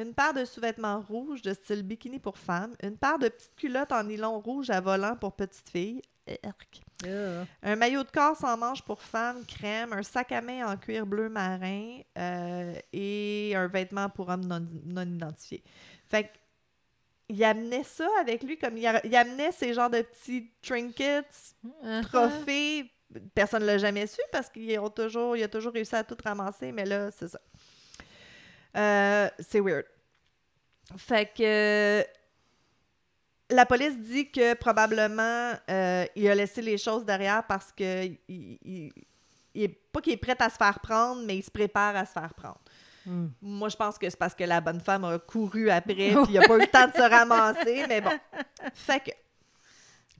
Une paire de sous-vêtements rouges de style bikini pour femmes, une paire de petites culottes en nylon rouge à volant pour petites filles, Erk. un maillot de corps sans manches pour femmes, crème, un sac à main en cuir bleu marin euh, et un vêtement pour hommes non, non identifiés. Fait que, il amenait ça avec lui, comme il, a- il amenait ces genres de petits trinkets, Uh-huh. trophée. Personne ne l'a jamais su parce qu'il a toujours, il a toujours réussi à tout ramasser, mais là, c'est ça. Euh, c'est weird. Fait que la police dit que probablement euh, il a laissé les choses derrière parce que il, il- il est pas qu'il est prêt à se faire prendre, mais il se prépare à se faire prendre. Mm. Moi, je pense que c'est parce que la bonne femme a couru après, [LAUGHS] puis il n'a pas eu le temps de se ramasser, mais bon. Fait que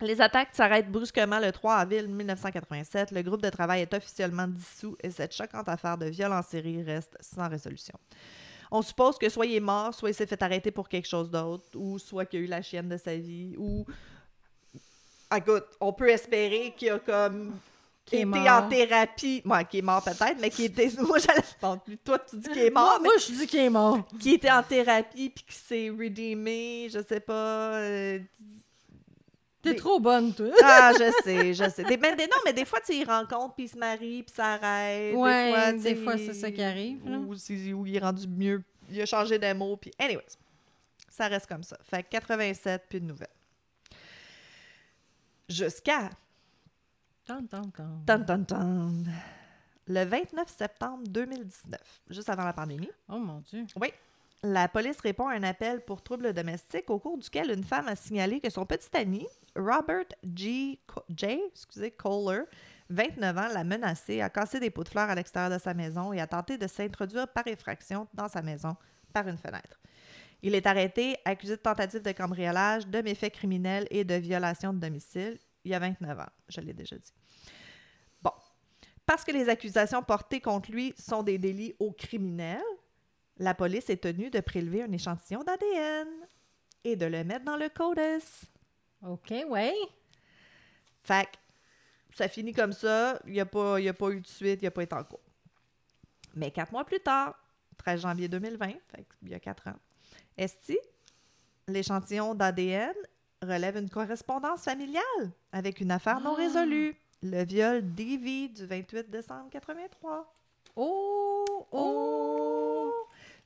les attaques s'arrêtent brusquement le 3 avril 1987. Le groupe de travail est officiellement dissous et cette choquante affaire de viol en série reste sans résolution. On suppose que soit il est mort, soit il s'est fait arrêter pour quelque chose d'autre, ou soit qu'il a eu la chienne de sa vie, ou... Écoute, on peut espérer qu'il a comme été mort. en thérapie. Moi, qui est mort peut-être, mais qui était... [LAUGHS] Moi, j'allais... Bon, toi, tu dis qu'il est mort, Moi, moi, je dis qu'il est mort. mais qui était en thérapie puis qui s'est redeemé, je sais pas... euh, T'es trop bonne, toi. Ah, [LAUGHS] je sais, je sais. Des, ben, des- non, mais des fois, tu ils rencontrent, puis ils se marient, puis ça arrête. Ouais, des fois, des c'est ça qui arrive. Ou, il est rendu mieux. Il a changé de mots, puis anyways. Ça reste comme ça. Fait que 87, plus de nouvelles. Jusqu'à... Tan, tan, tan. Tan, tan, tan, le 29 septembre 2019, juste avant la pandémie, Oh mon Dieu. La police répond à un appel pour troubles domestiques au cours duquel une femme a signalé que son petit ami, Robert G. J. excusez, Kohler, 29 ans, l'a menacé, a cassé des pots de fleurs à l'extérieur de sa maison et a tenté de s'introduire par effraction dans sa maison par une fenêtre. Il est arrêté, accusé de tentative de cambriolage, de méfaits criminels et de violation de domicile. Il y a 29 ans, je l'ai déjà dit. Bon. parce que les accusations portées contre lui sont des délits au criminel, la police est tenue de prélever un échantillon d'ADN et de le mettre dans le CODIS. OK, ouais. Fait que ça finit comme ça. Il n'y a, pas- y a pas eu de suite, il n'y a pas été en cours. Mais quatre mois plus tard, 13 janvier 2020, fait que il y a quatre ans, Esti, l'échantillon d'ADN relève une correspondance familiale avec une affaire non Ah. résolue. Le viol d'Evie du 28 décembre 83. Oh, oh.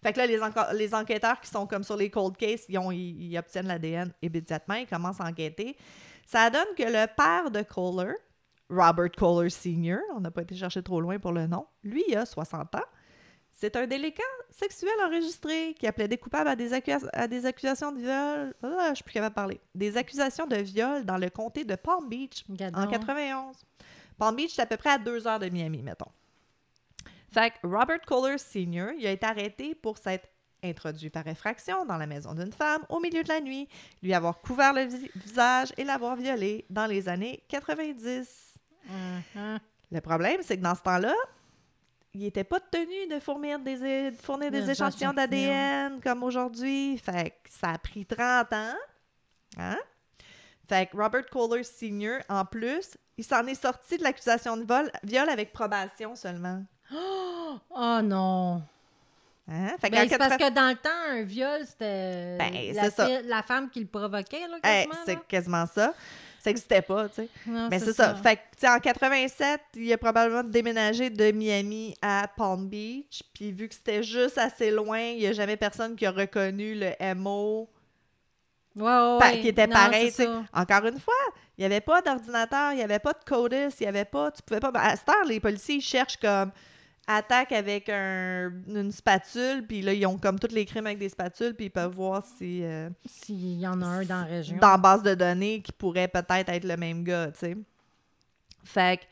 Fait que là, les, enquêteurs qui sont comme sur les cold cases, ils, ont- ils- ils obtiennent l'ADN immédiatement, ils commencent à enquêter. Ça donne que le père de Kohler, Robert Kohler Sr., on n'a pas été chercher trop loin pour le nom, lui, il a 60 ans. C'est un délinquant sexuel enregistré qui a plaidé coupable à des, accu- à des accusations de viol. Ah, je suis plus capable de parler. Des accusations de viol dans le comté de Palm Beach en donc. 91. Palm Beach, c'est à peu près à deux heures de Miami, mettons. Fait que Robert Kohler Sr., il a été arrêté pour s'être introduit par effraction dans la maison d'une femme au milieu de la nuit, lui avoir couvert le vi- visage et l'avoir violée dans les années 90. Mhm. Le problème, c'est que dans ce temps-là, il n'était pas tenu de fournir des, de fournir des échantillons. d'ADN comme aujourd'hui. Fait que ça a pris 30 ans. Hein? Fait que Robert Kohler Sr., en plus, il s'en est sorti de l'accusation de vol, viol avec probation seulement. Oh [GASPS] non. Hein? Fait Ben, c'est parce 80 que dans le temps, un viol, c'était Ben, la, fille- femme qui le provoquait, là, Hey, quasiment. c'est quasiment ça. Ça n'existait pas, tu sais. Non, Mais c'est ça. Fait que, en 87, il a probablement déménagé de Miami à Palm Beach. Puis vu que c'était juste assez loin, il n'y a jamais personne qui a reconnu le MO. Ouais, ouais, pa- ouais. qui était Non, pareil. Encore une fois, il n'y avait pas d'ordinateur, il n'y avait pas de CODIS, il n'y avait pas... Tu pouvais pas... À cette heure, les policiers, ils cherchent comme attaque avec un- une spatule, puis là, ils ont comme tous les crimes avec des spatules, puis ils peuvent voir si... euh, S'il y en a un dans la région. dans la base de données qui pourrait peut-être être le même gars, tu sais. Fait que,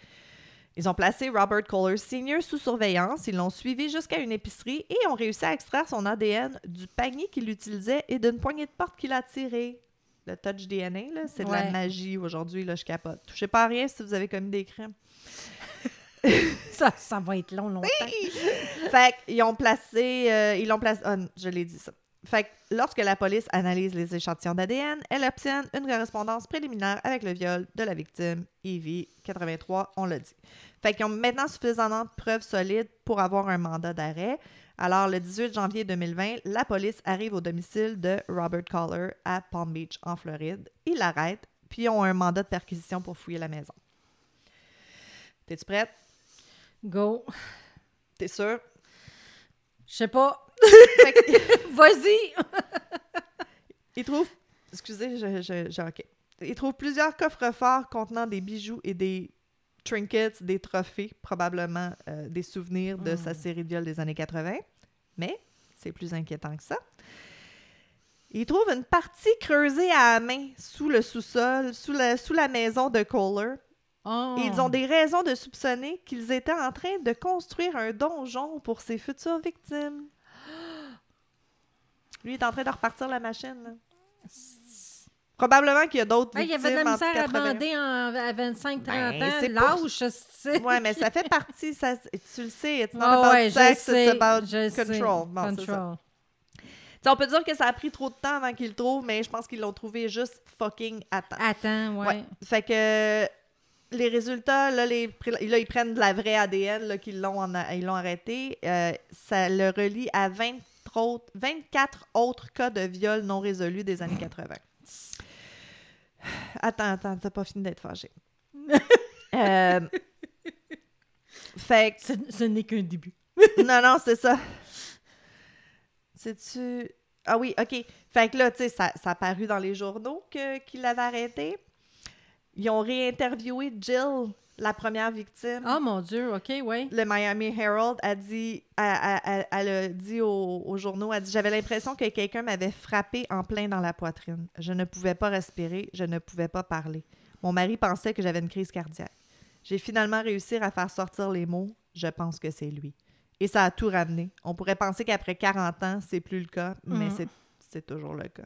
ils ont placé Robert Kohler Sr. sous surveillance, ils l'ont suivi jusqu'à une épicerie et ont réussi à extraire son ADN du panier qu'il utilisait et d'une poignée de porte qu'il a tirée. Le touch DNA, là, c'est de la magie aujourd'hui, là, je capote. Touchez pas à rien si vous avez commis des crimes. [LAUGHS] Ça, ça va être long, longtemps. fait qu'ils ont placé. euh, ils l'ont placé. ah, je l'ai dit ça. Fait que lorsque la police analyse les échantillons d'ADN, elle obtient une correspondance préliminaire avec le viol de la victime, Evie, 83, on l'a dit. Fait qu'ils ont maintenant suffisamment de preuves solides pour avoir un mandat d'arrêt. Alors, le 18 janvier 2020, la police arrive au domicile de Robert Collar à Palm Beach, en Floride. Ils l'arrêtent, puis ils ont un mandat de perquisition pour fouiller la maison. T'es-tu prête? Go. T'es sûre? Je sais pas. [LAUGHS] [LAUGHS] Vas-y. Il trouve. Excusez, je, je. Il trouve plusieurs coffres-forts contenant des bijoux et des trinkets, des trophées, probablement euh, des souvenirs de sa série de viols des années 80. Mais c'est plus inquiétant que ça. Il trouve une partie creusée à la main sous le sous-sol, sous la, sous la maison de Kohler. Oh. Et ils ont des raisons de soupçonner qu'ils étaient en train de construire un donjon pour ses futures victimes. [GASPS] Lui est en train de repartir la machine. là. Probablement qu'il y a d'autres Ah, il y victimes. avait de la misère à 80. bander en- à 25-30 Ben, ans. c'est pour- Lâche, c'est... [LAUGHS] Ouais, mais ça fait partie, ça, tu le sais, it's not Ah about ouais, je sex, sais, it's about control. Bon, c'est ça. Control. Tu sais, on peut dire que ça a pris trop de temps avant qu'ils le trouvent, mais je pense qu'ils l'ont trouvé juste fucking à temps. Attends, ouais. Ouais. Fait que les résultats, là, les, là, ils prennent de la vraie ADN là, qu'ils l'ont, en- ils l'ont arrêté. Euh, ça le relie à 20 autres, 24 autres cas de viol non résolus des années 80. [SIGHS] Attends, attends, t'as pas fini d'être fâché. [LAUGHS] Euh, [LAUGHS] fait que Ce, ce n'est qu'un début. [LAUGHS] non, non, c'est ça. C'est-tu. Ah oui, OK. Fait que là, tu sais, ça, ça a paru dans les journaux que- qu'il l'avait arrêté. Ils ont réinterviewé Jill, la première victime. Oh mon Dieu, OK, ouais. Le Miami Herald a dit, a- a- a- elle a dit aux, aux journaux, a dit, j'avais l'impression que quelqu'un m'avait frappé en plein dans la poitrine. Je ne pouvais pas respirer, je ne pouvais pas parler. Mon mari pensait que j'avais une crise cardiaque. J'ai finalement réussi à faire sortir les mots. Je pense que c'est lui. Et ça a tout ramené. On pourrait penser qu'après 40 ans, c'est plus le cas, mais c'est- c'est toujours le cas.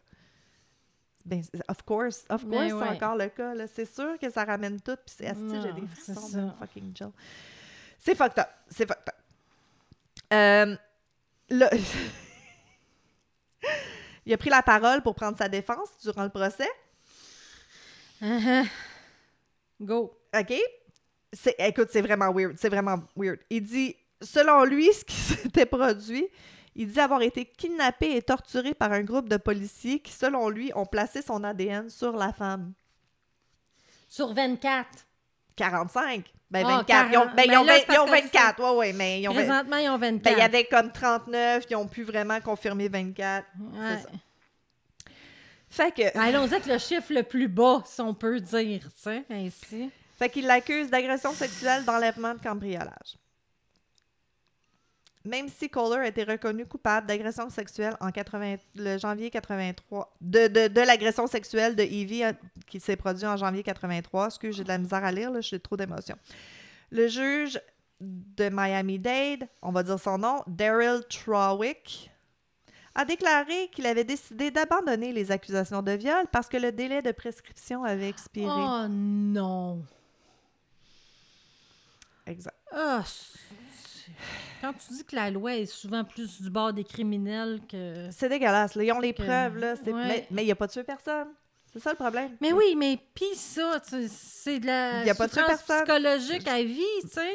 Ben, of course, of course, c'est ouais. encore le cas. C'est sûr que ça ramène tout. Puis c'est asti, j'ai des frissons de fucking Jill. C'est fucked up. C'est fucked up. Euh, là, [LAUGHS] il a pris la parole pour prendre sa défense durant le procès. Uh-huh. Go. OK? Écoute, c'est vraiment weird. C'est vraiment weird. Il dit, selon lui, ce qui [LAUGHS] s'était produit, il dit avoir été kidnappé et torturé par un groupe de policiers qui, selon lui, ont placé son ADN sur la femme. Sur 24. 45. Ben, Ah, 24. Ils ont, 40. ben, ils Mais ont, là, vingt- c'est parce ils ont que 24. Ouais, ouais, mais ils ont. Présentement, ils ont 24. Ben, il y avait comme 39. Ils ont pu vraiment confirmer 24. Ouais. C'est ça. Fait que. Allons avec le chiffre le plus bas, si on peut dire, tu sais, ainsi. Fait qu'il l'accuse d'agression sexuelle, d'enlèvement, de cambriolage. Même si Kohler a été reconnu coupable d'agression sexuelle en 80, le janvier 83, de, de, de l'agression sexuelle de Evie euh, qui s'est produit en janvier 83, excuse, j'ai de la misère à lire, là, j'ai trop d'émotions. Le juge de Miami-Dade, on va dire son nom, Daryl Trawick, a déclaré qu'il avait décidé d'abandonner les accusations de viol parce que le délai de prescription avait expiré. Oh non. Exact. C'est- quand tu dis que la loi est souvent plus du bord des criminels que... C'est dégueulasse. là. Ils ont les Que- preuves, là. ouais. Mais il n'y a pas tué personne. C'est ça le problème. Mais oui, mais pis ça, c'est de la Il y a pas souffrance psychologique à vie, tu sais.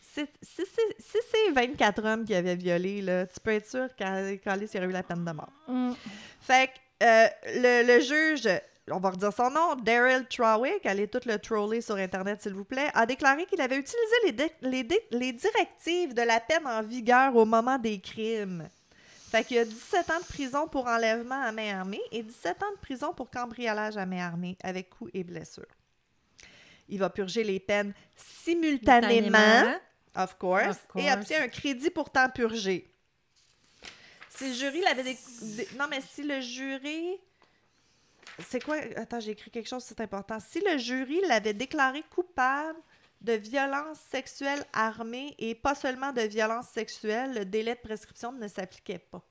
Si c'est si c'est 24 hommes qui avaient violé, là, tu peux être sûr qu'Alice aurait eu la peine de mort. Mm. Fait que euh, le, le juge, on va redire son nom, Daryl Trawick, allez tout le troller sur Internet s'il vous plaît, a déclaré qu'il avait utilisé les, directives de la peine en vigueur au moment des crimes. Fait qu'il y a 17 ans de prison pour enlèvement à main armée et 17 ans de prison pour cambriolage à main armée avec coups et blessures. Il va purger les peines simultanément, of course, Of course. et obtient un crédit pour temps purgé. Si le jury l'avait... dé- Non, mais si le jury... C'est quoi? Attends, j'ai écrit quelque chose, c'est important. Si le jury l'avait déclaré coupable de violence sexuelle armée et pas seulement de violence sexuelle, le délai de prescription ne s'appliquait pas.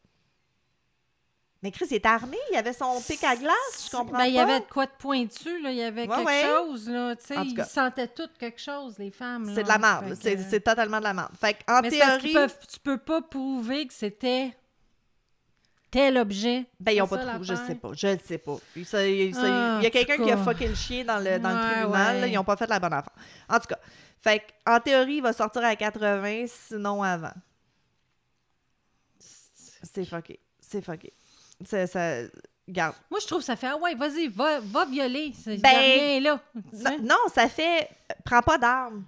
Mais Chris, il était armé, il avait son pic à glace, je comprends Ben, il y pas? avait de quoi de pointu, là. Il y avait Ouais, quelque ouais. chose, là. Tu sais, ils sentaient toutes quelque chose, les femmes. C'est de la merde, c'est totalement de la merde. Fait en Mais parce théorie, peuvent, tu peux pas prouver que c'était tel objet. ben ils ont pas trouvé, je sais pas, je le sais pas. Il, ça- il- ça- Ah, il y a quelqu'un qui a fucké le chien dans le, dans le Ouais, tribunal, là, ils ont pas fait la bonne affaire. En tout cas, fait en théorie, il va sortir à 80, sinon avant. C'est fucké, c'est fucké. Ça, garde. Moi, je trouve que ça fait Ah ouais, vas-y, va, va violer. Ben, rien là. tu sais. Non, non, ça fait. Prends pas d'armes.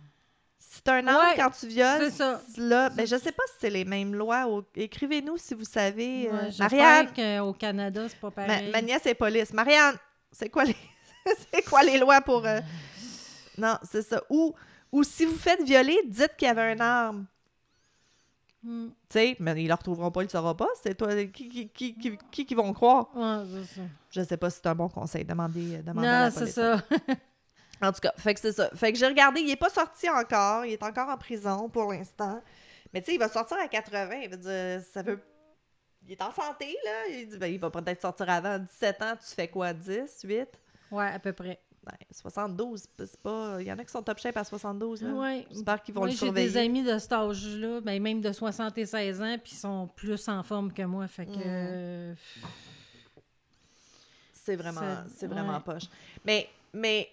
T'as un arme Ouais, quand tu violes, c'est ça. là, ben, je sais pas si c'est les mêmes lois. au- Écrivez-nous si vous savez. euh, Ouais, Marianne, qu'au Canada, c'est pas ma, pareil. ma nièce est police. Marianne, c'est quoi les, [LAUGHS] c'est quoi les lois pour. euh, Non, c'est ça. Ou, ou si vous faites violer, dites qu'il y avait une arme. Hmm. Tu sais, mais ils le retrouveront pas, ils le sauront pas. C'est toi, qui qui, qui, qui, qui, vont croire? Ouais, c'est ça. Je sais pas si c'est un bon conseil. Demandez, euh, demandez à la Non, c'est ça. [LAUGHS] En tout cas, fait que c'est ça. Fait que j'ai regardé, il est pas sorti encore, il est encore en prison pour l'instant. Mais tu sais, il va sortir à 80, il veut dire, ça veut... Il est en santé, là. Il dit, ben, il va peut-être sortir avant 17 ans, tu fais quoi, 10, 8? Ouais, à peu près. Ben, 72, c'est pas... Il y en a qui sont top shape à 72, là. Ouais. J'espère qu'ils vont le j'ai surveiller. des amis de cet âge-là, ben, même de 76 ans, puis ils sont plus en forme que moi. Fait que. Mm. euh, C'est vraiment, C'est- vraiment ouais. poche. Mais, mais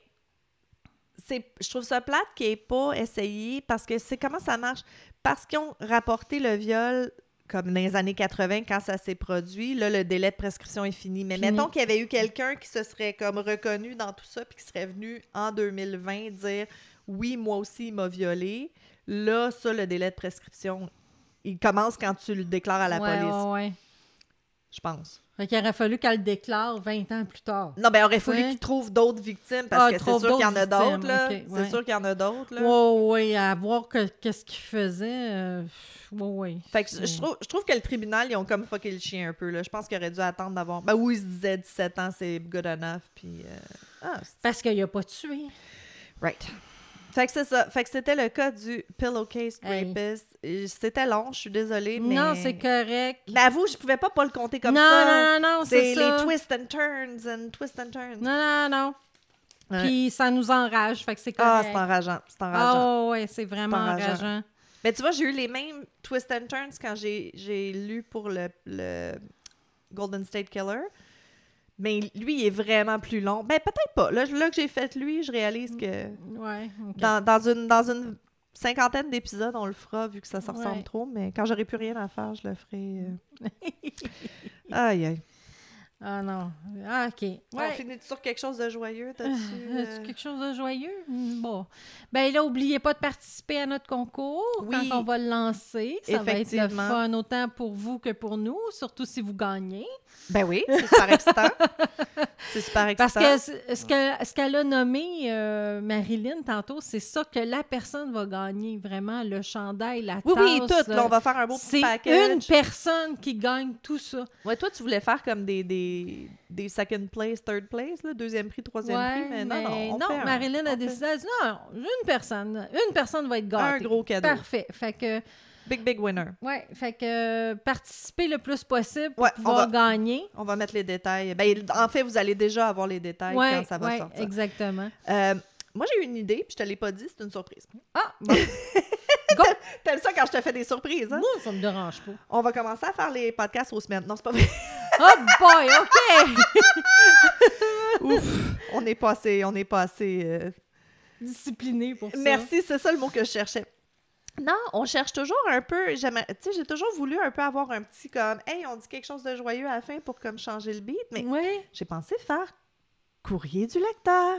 je trouve ça plate qu'il n'ait pas essayé parce que c'est comment ça marche? Parce qu'ils ont rapporté le viol comme dans les années 80 quand ça s'est produit, là, le délai de prescription est fini. Mais Fini. mettons qu'il y avait eu quelqu'un qui se serait comme reconnu dans tout ça puis qui serait venu en 2020 dire oui, moi aussi, il m'a violé. Là, ça, le délai de prescription, il commence quand tu le déclares à la ouais, police, ouais, ouais. Je pense. Fait qu'il aurait fallu qu'elle le déclare 20 ans plus tard. Non, ben, il aurait fallu Ouais. qu'ils trouvent d'autres victimes parce Ah, que c'est trouve sûr qu'il y en a d'autres là. C'est sûr qu'il y en a d'autres, là. Ouais, à voir que- qu'est-ce qu'il faisait. euh, ouais. Fait que je, trouve, je trouve que le tribunal, ils ont comme fucké le chien un peu, là. Je pense qu'ils auraient dû attendre d'avoir... Ben oui, ils se disaient 17 ans, c'est good enough, puis... euh, Ah, Parce qu'il a pas tué. right. Fait que c'est ça. Fait que c'était le cas du pillowcase Hey. rapist. Et C'était long, je suis désolée, mais... Non, c'est correct. Mais avoue, je pouvais pas pas le compter comme non, ça. non, non, non, c'est c'est ça. les twists and turns and twists and turns. Non, non, non. Ouais. Puis ça nous enrage, fait que c'est Ah, correct. c'est enrageant. C'est enrageant. Ah ouais, c'est vraiment enrageant. enrageant. Mais tu vois, j'ai eu les mêmes twists and turns quand j'ai j'ai lu pour le, le Golden State Killer. Mais lui, il est vraiment plus long. Ben, peut-être pas. Là, là que j'ai fait lui, je réalise que Ouais, ok. dans, dans une, dans une cinquantaine d'épisodes, on le fera vu que ça se ressemble Ouais. trop. Mais quand j'aurai plus rien à faire, je le ferai. [LAUGHS] euh. aïe, aïe. Ah non. Ah, OK. On Ouais. finit sur quelque chose de joyeux, t'as-tu? Euh, euh, As-tu quelque chose de joyeux? Hmm, Bon. Ben là, oubliez pas de participer à notre concours Oui. quand on va le lancer. Ça va être le fun autant pour vous que pour nous, surtout si vous gagnez. Ben oui, c'est super excitant. [LAUGHS] c'est super excitant. Parce que ce que- ce qu'elle a nommé, euh, Marilyn, tantôt, c'est ça que la personne va gagner, vraiment, le chandail, la Oui, oui, tasse, tout. Là, on va faire un beau C'est petit package. une personne qui gagne tout ça. Ouais, toi, tu voulais faire comme des, des, des second place, third place, là, deuxième prix, troisième prix, mais, non, non. on fait un- Marilyn a on fait décidé, elle a dit, non, une personne, une personne va être Un gâtée. gros cadeau. Parfait. Fait que, Big, big winner. ouais, fait que euh, participez le plus possible pour Ouais, on pouvoir va- gagner. On va mettre les détails. Ben, en fait, vous allez déjà avoir les détails Ouais, quand ça va ouais, sortir. exactement. Euh, moi, j'ai eu une idée, puis je te l'ai pas dit, c'est une surprise. Ah, [LAUGHS] bon. T'aimes ça quand je te fais des surprises, hein? Moi, ça me dérange pas. On va commencer à faire les podcasts aux semaines. Non, c'est pas vrai. Oh boy, OK! [LAUGHS] Ouf, on n'est pas assez, on n'est pas assez... euh, Discipliné pour ça. Merci, c'est ça le mot que je cherchais. Non, on cherche toujours un peu. Tu sais, j'ai toujours voulu un peu avoir un petit comme, hey, on dit quelque chose de joyeux à la fin pour comme changer le beat, mais Oui. j'ai pensé faire courrier du lecteur.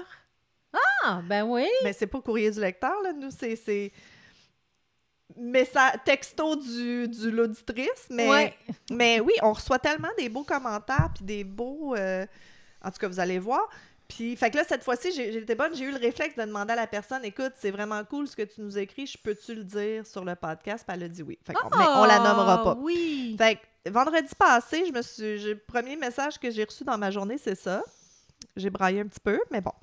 Ah, ben oui. Mais c'est pas courrier du lecteur, là. Nous, c'est. c'est... Mais ça, texto du, du l'auditrice, mais, Ouais. mais oui, on reçoit tellement des beaux commentaires, puis des beaux. euh, En tout cas, vous allez voir. Puis, fait que là, cette fois-ci, j'étais bonne, j'ai eu le réflexe de demander à la personne écoute, c'est vraiment cool ce que tu nous écris, je peux-tu le dire sur le podcast? Puis elle a dit oui. Fait qu'on- mais on la nommera pas. Ah, Oui. Fait que vendredi passé, je me suis. Le premier message que j'ai reçu dans ma journée, c'est ça. J'ai braillé un petit peu, mais bon.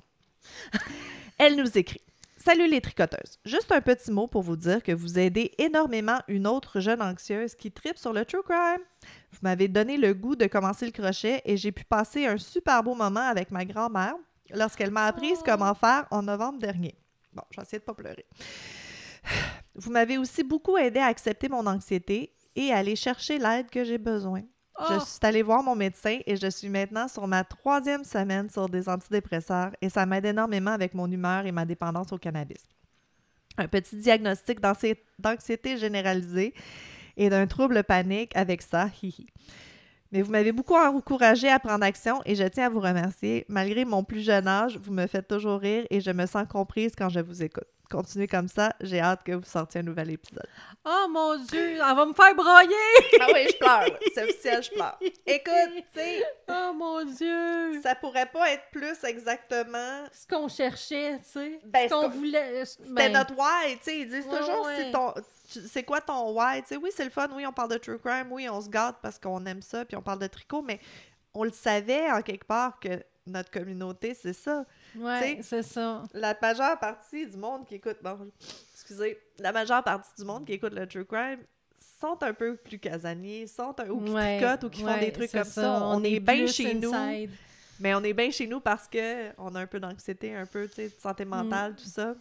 [LAUGHS] Elle nous écrit. Salut les tricoteuses. Juste un petit mot pour vous dire que vous aidez énormément une autre jeune anxieuse qui tripe sur le true crime. Vous m'avez donné le goût de commencer le crochet et j'ai pu passer un super beau moment avec ma grand-mère lorsqu'elle m'a appris Oh. comment faire en novembre dernier. Bon, je vais essayer de pas pleurer. [SIGHS] Vous m'avez aussi beaucoup aidé à accepter mon anxiété et à aller chercher l'aide que j'ai besoin. Je Oh. suis allée voir mon médecin et je suis maintenant sur ma troisième semaine sur des antidépresseurs et ça m'aide énormément avec mon humeur et ma dépendance au cannabis. Un petit diagnostic d'anxi- d'anxiété généralisée et d'un trouble panique avec ça, hihi. Mais vous m'avez beaucoup encouragé à prendre action et je tiens à vous remercier. Malgré mon plus jeune âge, vous me faites toujours rire et je me sens comprise quand je vous écoute. Continuez comme ça, j'ai hâte que vous sortiez un nouvel épisode. Oh mon Dieu, elle va me faire broyer! Ah oui, je pleure. C'est officiel, je pleure. Écoute, tu sais, Oh mon Dieu! ça pourrait pas être plus exactement. Ce qu'on cherchait, tu sais. Ben, ce qu'on voulait. C'était ben, notre why, tu sais. Ils disent Ouais, toujours ouais. ton. C'est quoi ton why? Tu sais, oui, c'est le fun. Oui, on parle de true crime. Oui, on se gâte parce qu'on aime ça. Puis on parle de tricot. Mais on le savait en quelque part que notre communauté, c'est ça. Ouais, c'est ça. La majeure partie du monde qui écoute. Bon, excusez. La majeure partie du monde qui écoute le true crime sont un peu plus casaniers, sont un, ou qui Ouais, tricotent ou qui font des trucs comme ça. On, est, bien chez nous. Mais on est bien chez nous parce que on a un peu d'anxiété, un peu, tu sais, de santé mentale, tout ça.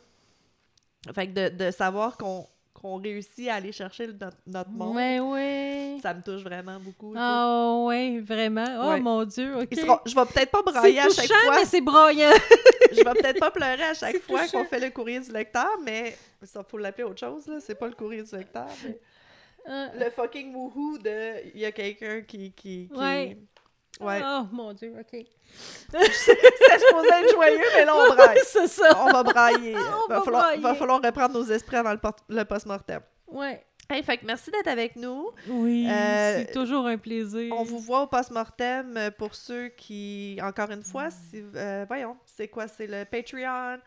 Fait que de, de savoir qu'on qu'on réussit à aller chercher notre, notre monde, Ouais, ouais. ça me touche vraiment beaucoup. Ah ouais, vraiment. Oh Ouais. mon Dieu, OK. Seront- je vais peut-être pas brailler à chaque fois. mais c'est broyant. [LAUGHS] Je vais peut-être pas pleurer à [LAUGHS] chaque fois qu'on fait le courrier du lecteur, mais ça faut l'appeler autre chose là. C'est pas le courrier du lecteur. mais Ah, Le fucking woohoo de il y a quelqu'un qui qui, qui... Ouais. Ouais. Oh mon Dieu, OK. C'était supposé être joyeux, mais là on [LAUGHS] braille. c'est ça. On va brailler. [LAUGHS] On va, va falloir, brailler. va falloir reprendre nos esprits avant le, le post-mortem. Ouais. Hey, fait que merci d'être avec nous. Oui, Euh, c'est toujours un plaisir. On vous voit au post-mortem euh, pour ceux qui, encore une fois, si, euh, voyons, c'est quoi? C'est le Patreon.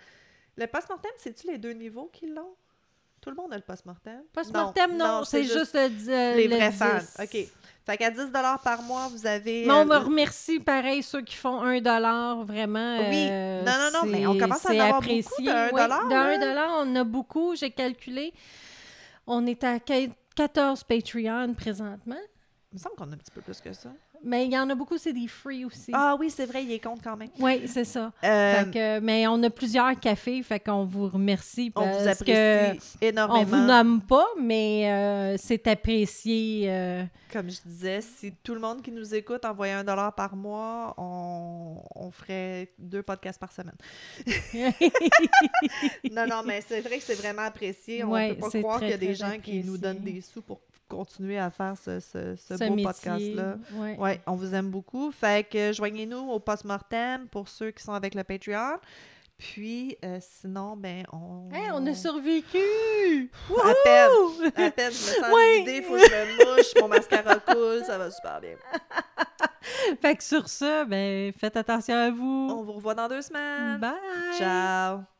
Le post-mortem, c'est-tu les deux niveaux qui l'ont? Tout le monde a le post-mortem? Post-mortem, non, c'est juste, le, di- euh, les le vrais 10. fans. OK. Fait qu'à 10 par mois, vous avez... Mais on euh, me remercie, pareil, ceux qui font un dollar, vraiment. Oui. euh, Non, non, non, mais on commence à en c'est avoir apprécié. beaucoup de un Oui, dollar, de un là. dollar, on en a beaucoup, j'ai calculé. On est à quat- 14 Patreon présentement. Il me semble qu'on a un petit peu plus que ça. Mais il y en a beaucoup, c'est des free aussi. Ah oui, c'est vrai, il est compte quand même. Oui, c'est ça. Euh, Fait que- mais on a plusieurs cafés, fait qu'on vous remercie on parce vous apprécie que énormément. on vous nomme pas, mais euh, c'est apprécié. euh, Comme je disais, si tout le monde qui nous écoute envoyait un dollar par mois, on, on ferait deux podcasts par semaine. [LAUGHS] Non, non, mais c'est vrai que c'est vraiment apprécié. On Ouais, peut pas croire qu'il y a des gens qui nous donnent des sous pour continuer à faire ce, ce, ce ce beau podcast-là. Ouais. Ouais, on vous aime beaucoup. Fait que joignez-nous au post-mortem pour ceux qui sont avec le Patreon. Puis, euh, sinon, ben, on... Hey, on a survécu! À peine, à peine, je me sens Ouais. vidée, faut que je me mouche, mon mascara [LAUGHS] coule, ça va super bien. [LAUGHS] Fait que sur ça, ben, faites attention à vous. On vous revoit dans deux semaines. Bye! Ciao!